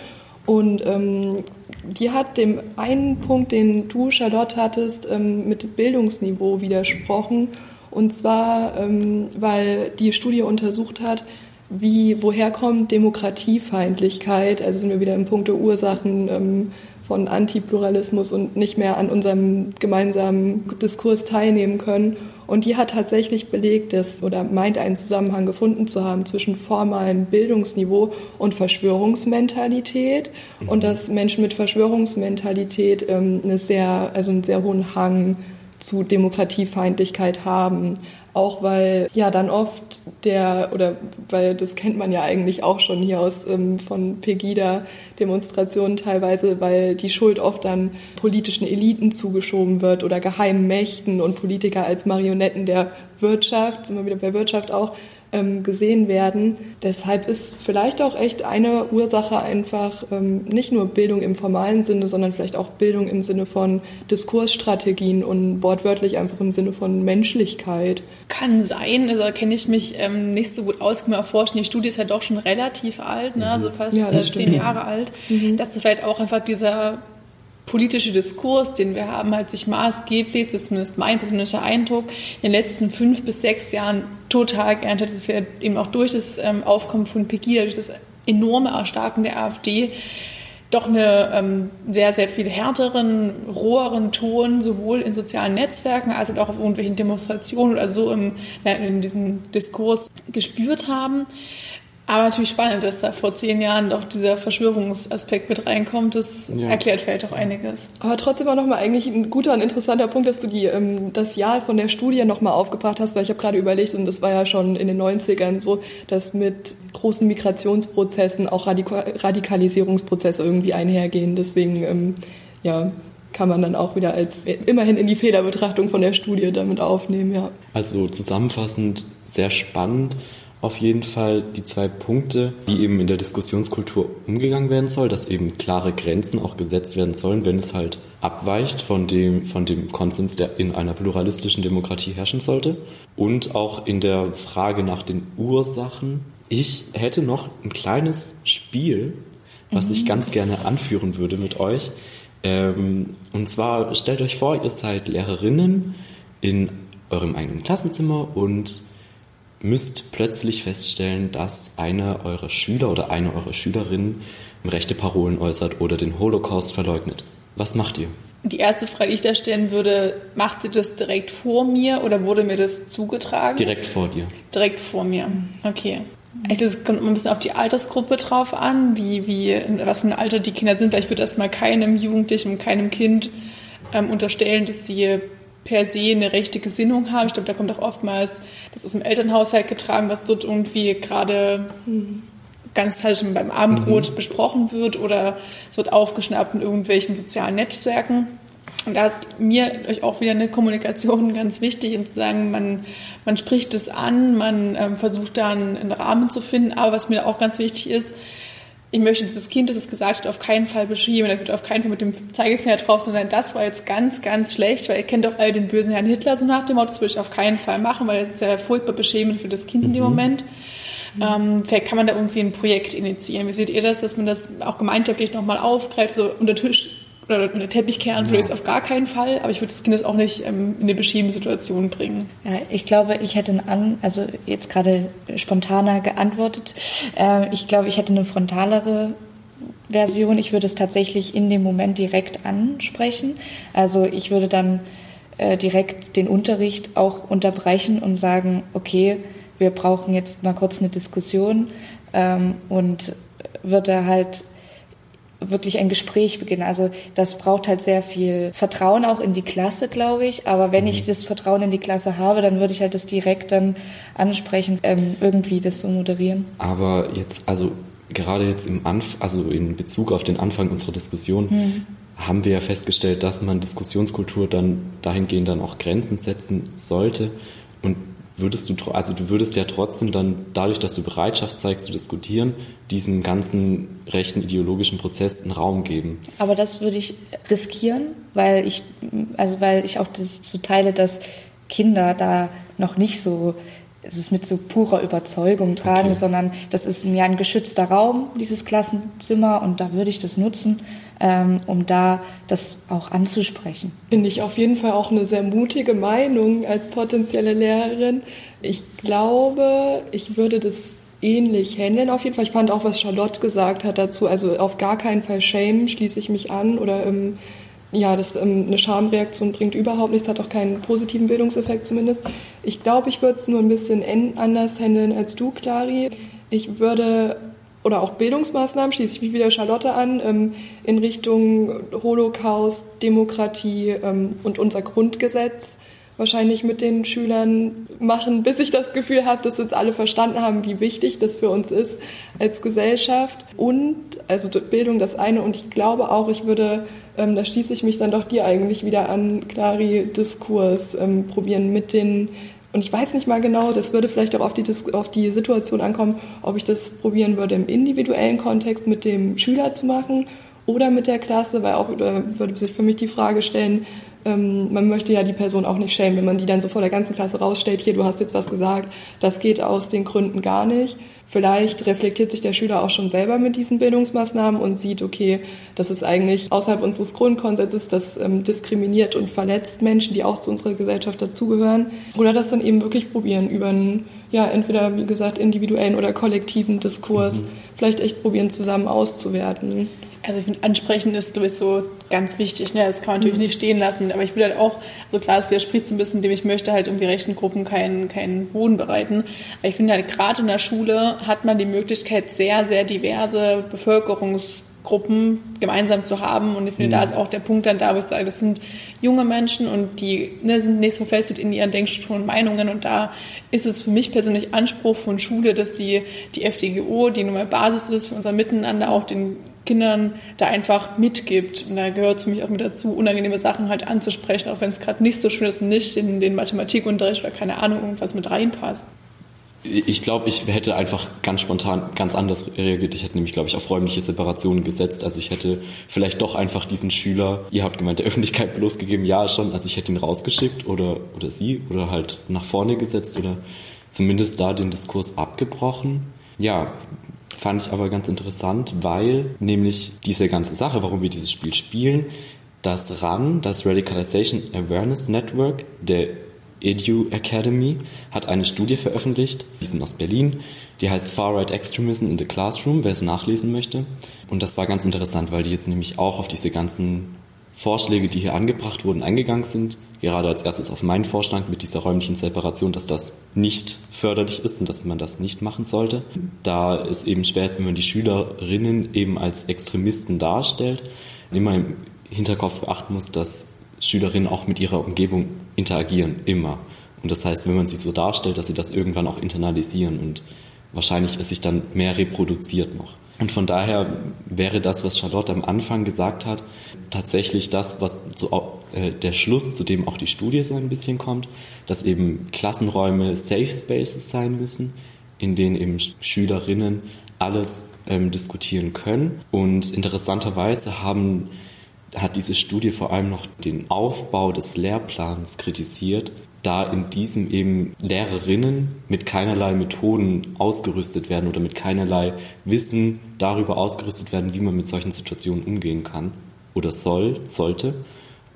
Und ähm, die hat dem einen Punkt, den du, Charlotte, hattest, ähm, mit Bildungsniveau widersprochen. Und zwar, ähm, weil die Studie untersucht hat, wie, woher kommt Demokratiefeindlichkeit? Also sind wir wieder im Punkt der Ursachen, ähm, von Antipluralismus und nicht mehr an unserem gemeinsamen Diskurs teilnehmen können. Und die hat tatsächlich belegt, dass oder meint einen Zusammenhang gefunden zu haben zwischen formalem Bildungsniveau und Verschwörungsmentalität mhm. und dass Menschen mit Verschwörungsmentalität ähm, eine sehr, also einen sehr hohen Hang zu Demokratiefeindlichkeit haben auch weil ja dann oft der, oder weil das kennt man ja eigentlich auch schon hier aus ähm, von Pegida-Demonstrationen teilweise, weil die Schuld oft dann politischen Eliten zugeschoben wird oder geheimen Mächten und Politiker als Marionetten der Wirtschaft, sind wir wieder bei Wirtschaft auch, gesehen werden. Deshalb ist vielleicht auch echt eine Ursache einfach ähm, nicht nur Bildung im formalen Sinne, sondern vielleicht auch Bildung im Sinne von Diskursstrategien und wortwörtlich einfach im Sinne von Menschlichkeit. Kann sein, also da kenne ich mich ähm, nicht so gut aus, kann mir erforschen. Die Studie ist ja doch schon relativ alt, ne? also fast ja, äh, zehn Jahre alt. Mhm. Dass vielleicht auch einfach dieser politische Diskurs, den wir haben, hat sich maßgeblich, das ist zumindest mein persönlicher Eindruck, in den letzten fünf bis sechs Jahren total geändert. Das wird eben auch durch das ähm, Aufkommen von Pegida, durch das enorme Erstarken der AfD, doch eine ähm, sehr, sehr viel härteren, roheren Ton, sowohl in sozialen Netzwerken als auch auf irgendwelchen Demonstrationen oder so im, in diesem Diskurs gespürt haben. Aber natürlich spannend, dass da vor zehn Jahren doch dieser Verschwörungsaspekt mit reinkommt. Das ja. erklärt vielleicht auch einiges. Aber trotzdem auch nochmal eigentlich ein guter und interessanter Punkt, dass du die, ähm, das Jahr von der Studie nochmal aufgebracht hast, weil ich habe gerade überlegt, und das war ja schon in den 90ern so, dass mit großen Migrationsprozessen auch Radika Radikalisierungsprozesse irgendwie einhergehen. Deswegen, ähm, ja, kann man dann auch wieder als immerhin in die Fehlerbetrachtung von der Studie damit aufnehmen, ja. Also zusammenfassend sehr spannend auf jeden Fall die zwei Punkte, wie eben in der Diskussionskultur umgegangen werden soll, dass eben klare Grenzen auch gesetzt werden sollen, wenn es halt abweicht von dem, von dem Konsens, der in einer pluralistischen Demokratie herrschen sollte. Und auch in der Frage nach den Ursachen. Ich hätte noch ein kleines Spiel, was mhm. ich ganz gerne anführen würde mit euch. Ähm, und zwar stellt euch vor, ihr seid Lehrerinnen in eurem eigenen Klassenzimmer und müsst plötzlich feststellen, dass einer eurer Schüler oder eine eurer Schülerinnen rechte Parolen äußert oder den Holocaust verleugnet. Was macht ihr? Die erste Frage, die ich da stellen würde, macht sie das direkt vor mir oder wurde mir das zugetragen? Direkt vor dir. Direkt vor mir. Okay. Ich glaube, es kommt ein bisschen auf die Altersgruppe drauf an, wie, wie, was für ein Alter die Kinder sind. Vielleicht würde erstmal keinem Jugendlichen, keinem Kind ähm, unterstellen, dass sie per se eine rechte Gesinnung haben. Ich glaube, da kommt auch oftmals das aus dem Elternhaushalt getragen, was dort irgendwie gerade mhm ganz falsch beim Abendbrot mhm. besprochen wird oder es wird aufgeschnappt in irgendwelchen sozialen Netzwerken. Und da ist mir auch wieder eine Kommunikation [LAUGHS] ganz wichtig und zu sagen, man, man spricht es an, man ähm, versucht da einen, einen Rahmen zu finden. Aber was mir auch ganz wichtig ist, ich möchte dieses Kind, das es gesagt hat, auf keinen Fall beschrieben. Da wird auf keinen Fall mit dem Zeigefinger drauf, sondern das war jetzt ganz, ganz schlecht, weil ihr kennt doch alle den bösen Herrn Hitler so nach dem Motto, das würde ich auf keinen Fall machen, weil das ist ja furchtbar beschämend für das Kind in dem mhm. Moment. Ähm, vielleicht kann man da irgendwie ein Projekt initiieren. Wie seht ihr das, dass man das auch gemeinschaftlich nochmal aufgreift, so unter Tisch oder kehren würde ich es auf gar keinen Fall, aber ich würde das Kind auch nicht ähm, in eine beschämende Situation bringen. Ja, ich glaube, ich hätte an, also jetzt gerade spontaner geantwortet, äh, ich glaube, ich hätte eine frontalere Version. Ich würde es tatsächlich in dem Moment direkt ansprechen. Also ich würde dann äh, direkt den Unterricht auch unterbrechen und sagen, okay, wir brauchen jetzt mal kurz eine Diskussion ähm, und würde halt wirklich ein Gespräch beginnen. Also das braucht halt sehr viel Vertrauen auch in die Klasse, glaube ich. Aber wenn ich mhm. das Vertrauen in die Klasse habe, dann würde ich halt das direkt dann ansprechen, ähm, irgendwie das zu moderieren. Aber jetzt, also gerade jetzt im Anf also in Bezug auf den Anfang unserer Diskussion, hm. haben wir ja festgestellt, dass man Diskussionskultur dann dahingehend dann auch Grenzen setzen sollte. Und würdest du, also du würdest ja trotzdem dann dadurch, dass du Bereitschaft zeigst zu diskutieren, diesen ganzen rechten ideologischen Prozess einen Raum geben. Aber das würde ich riskieren, weil ich, also weil ich auch das so teile, dass Kinder da noch nicht so es ist mit so purer Überzeugung tragen, okay. sondern das ist ja ein geschützter Raum, dieses Klassenzimmer, und da würde ich das nutzen, ähm, um da das auch anzusprechen. Finde ich auf jeden Fall auch eine sehr mutige Meinung als potenzielle Lehrerin. Ich glaube, ich würde das ähnlich handeln auf jeden Fall. Ich fand auch, was Charlotte gesagt hat dazu, also auf gar keinen Fall Shame schließe ich mich an oder ähm, ja, das ähm, eine Schamreaktion bringt überhaupt nichts, hat auch keinen positiven Bildungseffekt zumindest. Ich glaube, ich würde es nur ein bisschen anders handeln als du, Clari. Ich würde oder auch Bildungsmaßnahmen, schließe ich mich wieder Charlotte an, ähm, in Richtung Holocaust, Demokratie ähm, und unser Grundgesetz wahrscheinlich mit den Schülern machen, bis ich das Gefühl habe, dass jetzt alle verstanden haben, wie wichtig das für uns ist als Gesellschaft. Und, also Bildung das eine, und ich glaube auch, ich würde, ähm, da schließe ich mich dann doch dir eigentlich wieder an, Clari, Diskurs ähm, probieren mit den und ich weiß nicht mal genau, das würde vielleicht auch auf die, auf die Situation ankommen, ob ich das probieren würde, im individuellen Kontext mit dem Schüler zu machen oder mit der Klasse, weil auch würde sich für mich die Frage stellen, ähm, man möchte ja die Person auch nicht schämen, wenn man die dann so vor der ganzen Klasse rausstellt, hier, du hast jetzt was gesagt, das geht aus den Gründen gar nicht. Vielleicht reflektiert sich der Schüler auch schon selber mit diesen Bildungsmaßnahmen und sieht, okay, das ist eigentlich außerhalb unseres Grundkonsenses, das ähm, diskriminiert und verletzt Menschen, die auch zu unserer Gesellschaft dazugehören. Oder das dann eben wirklich probieren über einen, ja, entweder, wie gesagt, individuellen oder kollektiven Diskurs, mhm. vielleicht echt probieren, zusammen auszuwerten. Also ich finde, ansprechen ist sowieso ganz wichtig. Ne? Das kann man natürlich mhm. nicht stehen lassen. Aber ich will halt auch, so klar, es widerspricht so ein bisschen dem, ich möchte halt um die rechten Gruppen keinen, keinen Boden bereiten. Aber ich finde halt, gerade in der Schule hat man die Möglichkeit, sehr, sehr diverse Bevölkerungsgruppen gemeinsam zu haben. Und ich finde, mhm. da ist auch der Punkt dann da, wo ich sage, das sind junge Menschen und die ne, sind nicht so verfestigt in ihren Denkstrukturen und Meinungen. Und da ist es für mich persönlich Anspruch von Schule, dass sie die FDGO, die nun mal Basis ist für unser Miteinander, auch den Kindern da einfach mitgibt. Und da gehört es für mich auch mit dazu, unangenehme Sachen halt anzusprechen, auch wenn es gerade nicht so schön ist und nicht in den Mathematikunterricht oder keine Ahnung, irgendwas mit reinpasst. Ich glaube, ich hätte einfach ganz spontan ganz anders reagiert. Ich hätte nämlich, glaube ich, auf räumliche Separationen gesetzt. Also ich hätte vielleicht doch einfach diesen Schüler, ihr habt gemeint, der Öffentlichkeit bloßgegeben, ja schon. Also ich hätte ihn rausgeschickt oder, oder sie oder halt nach vorne gesetzt oder zumindest da den Diskurs abgebrochen. Ja, Fand ich aber ganz interessant, weil nämlich diese ganze Sache, warum wir dieses Spiel spielen, das RAN, das Radicalization Awareness Network, der Edu Academy hat eine Studie veröffentlicht, die sind aus Berlin, die heißt Far Right Extremism in the Classroom, wer es nachlesen möchte. Und das war ganz interessant, weil die jetzt nämlich auch auf diese ganzen Vorschläge, die hier angebracht wurden, eingegangen sind. Gerade als erstes auf meinen Vorschlag mit dieser räumlichen Separation, dass das nicht förderlich ist und dass man das nicht machen sollte. Da es eben schwer ist, wenn man die Schülerinnen eben als Extremisten darstellt, immer im Hinterkopf beachten muss, dass Schülerinnen auch mit ihrer Umgebung interagieren, immer. Und das heißt, wenn man sie so darstellt, dass sie das irgendwann auch internalisieren und wahrscheinlich es sich dann mehr reproduziert noch. Und von daher wäre das, was Charlotte am Anfang gesagt hat, tatsächlich das, was zu, äh, der Schluss, zu dem auch die Studie so ein bisschen kommt, dass eben Klassenräume Safe Spaces sein müssen, in denen eben Schülerinnen alles ähm, diskutieren können. Und interessanterweise haben hat diese Studie vor allem noch den Aufbau des Lehrplans kritisiert, da in diesem eben Lehrerinnen mit keinerlei Methoden ausgerüstet werden oder mit keinerlei Wissen darüber ausgerüstet werden, wie man mit solchen Situationen umgehen kann oder soll, sollte.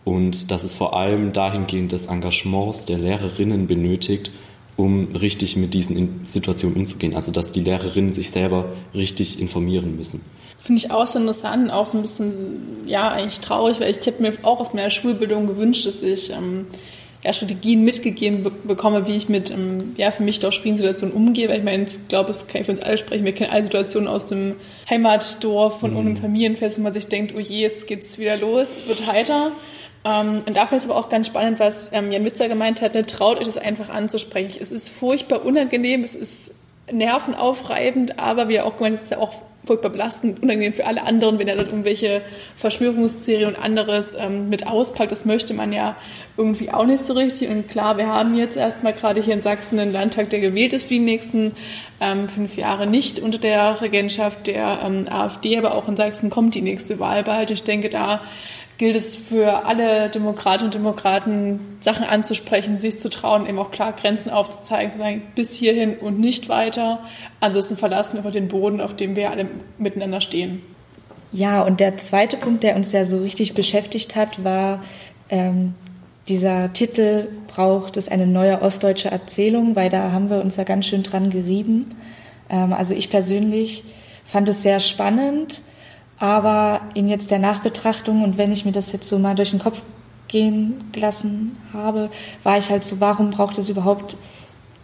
Und dass es vor allem dahingehend des Engagements der Lehrerinnen benötigt, um richtig mit diesen Situationen umzugehen. Also dass die Lehrerinnen sich selber richtig informieren müssen. Finde ich auch so interessant, auch so ein bisschen, ja, eigentlich traurig, weil ich hätte mir auch aus meiner Schulbildung gewünscht, dass ich ähm, ja, Strategien mitgegeben be bekomme, wie ich mit ähm, ja, für mich doch Spielsituationen umgehe. Weil ich meine, ich glaube, das kann ich für uns alle sprechen. Wir kennen alle Situationen aus dem Heimatdorf von mhm. Familienfest, wo man sich denkt, oh je, jetzt geht's wieder los, wird heiter. Ähm, und dafür ist aber auch ganz spannend, was ähm, Jan Witzer gemeint hat, ne, traut euch das einfach anzusprechen. Es ist furchtbar unangenehm, es ist nervenaufreibend, aber wie er auch gemeint, es ist ja auch furchtbar belastend, unangenehm für alle anderen, wenn er dann irgendwelche Verschwörungstheorien und anderes ähm, mit auspackt. Das möchte man ja irgendwie auch nicht so richtig. Und klar, wir haben jetzt erstmal gerade hier in Sachsen einen Landtag, der gewählt ist für die nächsten ähm, fünf Jahre, nicht unter der Regentschaft der ähm, AfD, aber auch in Sachsen kommt die nächste Wahl bald. Ich denke, da gilt es für alle Demokratinnen und Demokraten, Sachen anzusprechen, sich zu trauen, eben auch klar Grenzen aufzuzeigen, zu sagen, bis hierhin und nicht weiter. Ansonsten verlassen wir den Boden, auf dem wir alle miteinander stehen. Ja, und der zweite Punkt, der uns ja so richtig beschäftigt hat, war ähm, dieser Titel, braucht es eine neue ostdeutsche Erzählung, weil da haben wir uns ja ganz schön dran gerieben. Ähm, also ich persönlich fand es sehr spannend aber in jetzt der Nachbetrachtung und wenn ich mir das jetzt so mal durch den Kopf gehen gelassen habe, war ich halt so, warum braucht es überhaupt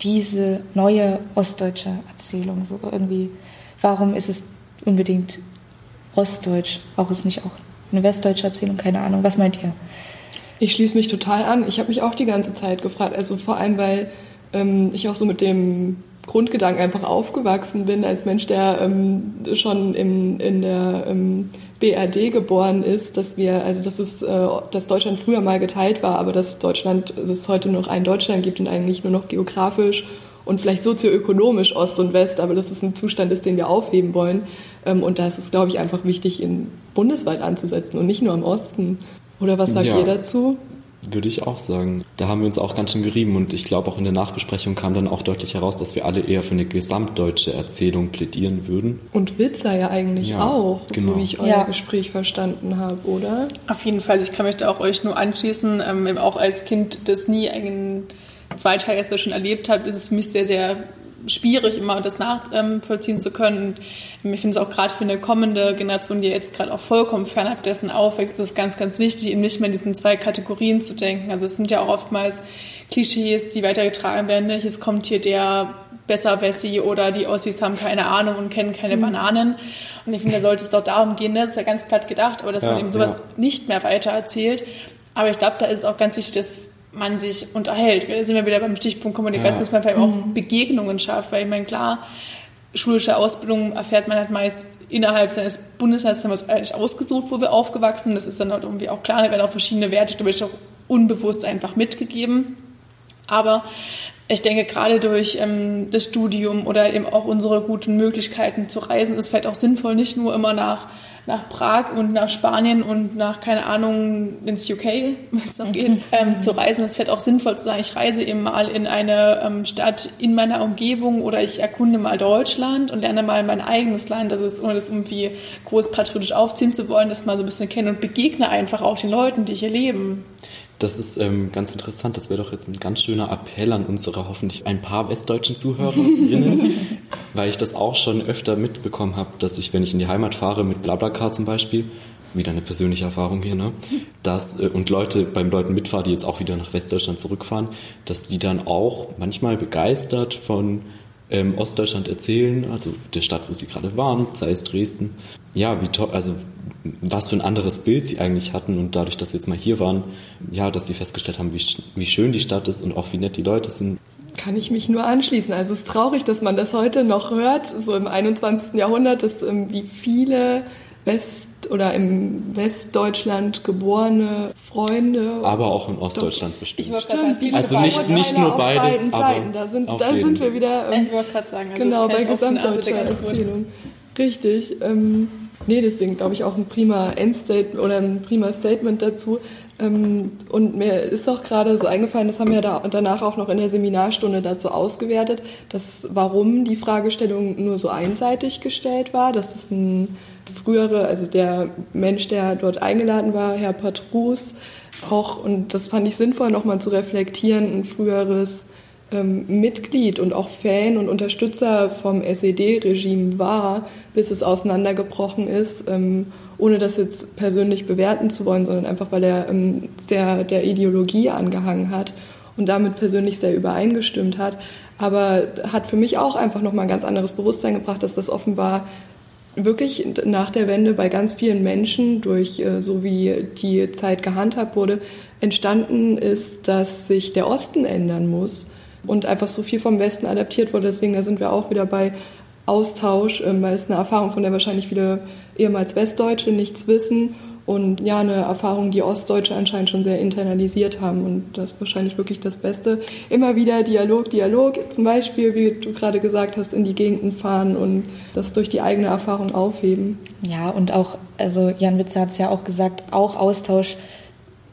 diese neue ostdeutsche Erzählung? So irgendwie, warum ist es unbedingt ostdeutsch? Braucht es nicht auch eine westdeutsche Erzählung? Keine Ahnung. Was meint ihr? Ich schließe mich total an. Ich habe mich auch die ganze Zeit gefragt. Also vor allem, weil ähm, ich auch so mit dem Grundgedanken einfach aufgewachsen bin, als Mensch, der ähm, schon im, in der ähm, BRD geboren ist, dass wir, also dass es, äh, dass Deutschland früher mal geteilt war, aber dass Deutschland, dass es heute noch ein Deutschland gibt und eigentlich nur noch geografisch und vielleicht sozioökonomisch Ost und West, aber dass es ein Zustand ist, den wir aufheben wollen. Ähm, und da ist es, glaube ich, einfach wichtig, ihn bundesweit anzusetzen und nicht nur im Osten. Oder was sagt ja. ihr dazu? Würde ich auch sagen. Da haben wir uns auch ganz schön gerieben und ich glaube auch in der Nachbesprechung kam dann auch deutlich heraus, dass wir alle eher für eine gesamtdeutsche Erzählung plädieren würden. Und Witzer ja eigentlich ja, auch, genau. so wie ich euer ja. Gespräch verstanden habe, oder? Auf jeden Fall, ich kann mich da auch euch nur anschließen. Ähm, auch als Kind, das nie einen Zweiteil jetzt schon erlebt hat, ist es für mich sehr, sehr schwierig, immer das nachvollziehen zu können. Und ich finde es auch gerade für eine kommende Generation, die jetzt gerade auch vollkommen fernab dessen aufwächst, ist es ganz, ganz wichtig, eben nicht mehr in diesen zwei Kategorien zu denken. Also es sind ja auch oftmals Klischees, die weitergetragen werden. Nicht? Es kommt hier der besser Wessi oder die Ossis haben keine Ahnung und kennen keine mhm. Bananen. Und ich finde, da sollte es doch darum gehen, ne? das ist ja ganz platt gedacht, aber dass ja, man eben sowas ja. nicht mehr weiter erzählt. Aber ich glaube, da ist es auch ganz wichtig, dass man sich unterhält. Da sind wir wieder beim Stichpunkt Kommunikation, ja. dass man vielleicht auch mhm. Begegnungen schafft, weil ich meine, klar, schulische Ausbildung erfährt man halt meist innerhalb seines Bundeslandes, haben wir es eigentlich ausgesucht, wo wir aufgewachsen. Das ist dann halt irgendwie auch klar, da werden auch verschiedene Werte, glaube ich, auch unbewusst einfach mitgegeben. Aber ich denke, gerade durch ähm, das Studium oder eben auch unsere guten Möglichkeiten zu reisen, ist vielleicht auch sinnvoll, nicht nur immer nach nach Prag und nach Spanien und nach, keine Ahnung, ins UK, wenn es noch geht, ähm, zu reisen. Es fällt auch sinnvoll zu sagen, ich reise eben mal in eine ähm, Stadt in meiner Umgebung oder ich erkunde mal Deutschland und lerne mal mein eigenes Land, das ist, ohne das irgendwie groß patriotisch aufziehen zu wollen, das mal so ein bisschen kennen und begegne einfach auch den Leuten, die hier leben. Das ist ähm, ganz interessant. Das wäre doch jetzt ein ganz schöner Appell an unsere hoffentlich ein paar westdeutschen Zuhörerinnen, [LAUGHS] weil ich das auch schon öfter mitbekommen habe, dass ich, wenn ich in die Heimat fahre mit Blablacar zum Beispiel, wieder eine persönliche Erfahrung hier, ne? Dass, äh, und Leute, beim Leuten mitfahren, die jetzt auch wieder nach Westdeutschland zurückfahren, dass die dann auch manchmal begeistert von ähm, Ostdeutschland erzählen, also der Stadt, wo sie gerade waren, sei es Dresden. Ja, wie toll, also was für ein anderes Bild sie eigentlich hatten und dadurch, dass sie jetzt mal hier waren, ja, dass sie festgestellt haben, wie, wie schön die Stadt ist und auch wie nett die Leute sind. Kann ich mich nur anschließen. Also es ist traurig, dass man das heute noch hört, so im 21. Jahrhundert, dass wie viele West- oder im Westdeutschland geborene Freunde. Aber auch in Ostdeutschland bestimmt. Ich wollte gerade sagen, viele Also nicht, nicht nur beides, aber Seiten. Da sind, auf da jeden. sind wir wieder ähm, Ich wollte gerade sagen, also genau das bei also gesamtdeutscher der ganz gut. Erzählung. Richtig. Ähm, nee, deswegen glaube ich auch ein prima Endstatement oder ein prima Statement dazu. Ähm, und mir ist auch gerade so eingefallen, das haben wir da danach auch noch in der Seminarstunde dazu ausgewertet, dass warum die Fragestellung nur so einseitig gestellt war. Das ist ein frühere, also der Mensch, der dort eingeladen war, Herr Patrus, auch, und das fand ich sinnvoll, nochmal zu reflektieren, ein früheres ähm, Mitglied und auch Fan und Unterstützer vom SED-Regime war, bis es auseinandergebrochen ist, ähm, ohne das jetzt persönlich bewerten zu wollen, sondern einfach, weil er ähm, sehr der Ideologie angehangen hat und damit persönlich sehr übereingestimmt hat. Aber hat für mich auch einfach nochmal ein ganz anderes Bewusstsein gebracht, dass das offenbar wirklich nach der Wende bei ganz vielen Menschen durch äh, so wie die Zeit gehandhabt wurde, entstanden ist, dass sich der Osten ändern muss und einfach so viel vom Westen adaptiert wurde. Deswegen da sind wir auch wieder bei Austausch, ähm, weil es eine Erfahrung, von der wahrscheinlich viele ehemals Westdeutsche nichts wissen und ja, eine Erfahrung, die Ostdeutsche anscheinend schon sehr internalisiert haben und das ist wahrscheinlich wirklich das Beste. Immer wieder Dialog, Dialog, zum Beispiel, wie du gerade gesagt hast, in die Gegenden fahren und das durch die eigene Erfahrung aufheben. Ja, und auch, also Jan Witzer hat es ja auch gesagt, auch Austausch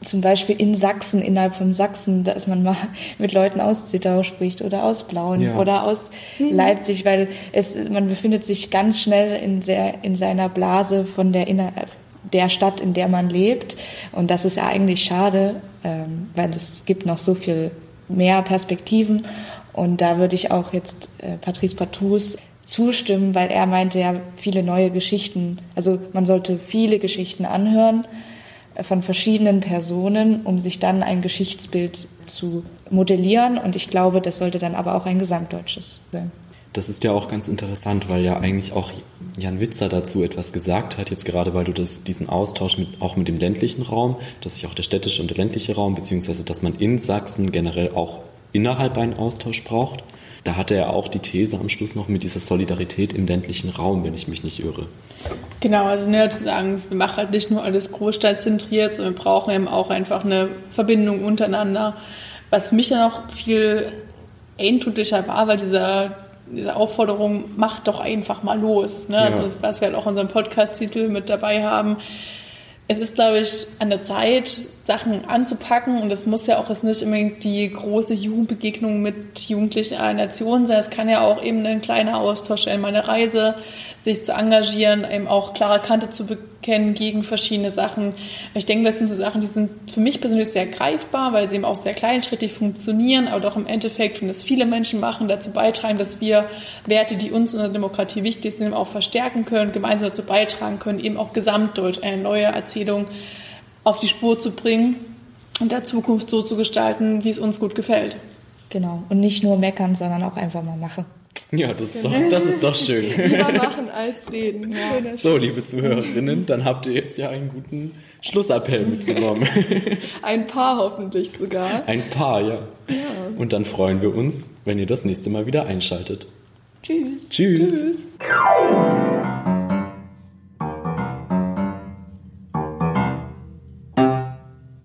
zum Beispiel in Sachsen, innerhalb von Sachsen, dass man mal [LAUGHS] mit Leuten aus Zittau spricht oder aus Blauen Ja. oder aus Leipzig, weil es, man befindet sich ganz schnell in, sehr, in seiner Blase von der, inner, der Stadt, in der man lebt. Und das ist ja eigentlich schade, ähm, weil es gibt noch so viel mehr Perspektiven. Und da würde ich auch jetzt äh, Patrice Patus zustimmen, weil er meinte ja viele neue Geschichten. Also man sollte viele Geschichten anhören von verschiedenen Personen, um sich dann ein Geschichtsbild zu modellieren. Und ich glaube, das sollte dann aber auch ein gesamtdeutsches sein. Das ist ja auch ganz interessant, weil ja eigentlich auch Jan Witzer dazu etwas gesagt hat, jetzt gerade weil du das, diesen Austausch mit, auch mit dem ländlichen Raum, dass sich auch der städtische und der ländliche Raum, beziehungsweise dass man in Sachsen generell auch innerhalb einen Austausch braucht. Da hatte er auch die These am Schluss noch mit dieser Solidarität im ländlichen Raum, wenn ich mich nicht irre. Genau, also nur zu sagen, wir machen halt nicht nur alles großstadtzentriert, sondern wir brauchen eben auch einfach eine Verbindung untereinander. Was mich dann auch viel eindrücklicher war, weil dieser, diese Aufforderung, macht doch einfach mal los. Ne? Ja. Also das, was wir halt auch in unserem Podcast-Titel mit dabei haben. Es ist, glaube ich, an der Zeit, Sachen anzupacken und es muss ja auch jetzt nicht unbedingt die große Jugendbegegnung mit Jugendlichen einer Nation sein. Es kann ja auch eben ein kleiner Austausch sein, mal eine Reise, sich zu engagieren, eben auch klare Kante zu bekennen gegen verschiedene Sachen. Ich denke, das sind so Sachen, die sind für mich persönlich sehr greifbar, weil sie eben auch sehr kleinschrittig funktionieren, aber doch im Endeffekt, wenn das viele Menschen machen, dazu beitragen, dass wir Werte, die uns in der Demokratie wichtig sind, auch verstärken können, gemeinsam dazu beitragen können, eben auch gesamtdeutsch eine neue Erzählung auf die Spur zu bringen und der Zukunft so zu gestalten, wie es uns gut gefällt. Genau. Und nicht nur meckern, sondern auch einfach mal machen. Ja, das ist doch, das ist doch schön. [LAUGHS] Lieber machen als reden. Schöner So, liebe Zuhörerinnen, dann habt ihr jetzt ja einen guten Schlussappell mitgenommen. [LAUGHS] Ein paar hoffentlich sogar. Ein paar, ja. Und dann freuen wir uns, wenn ihr das nächste Mal wieder einschaltet. Tschüss. Tschüss. Tschüss.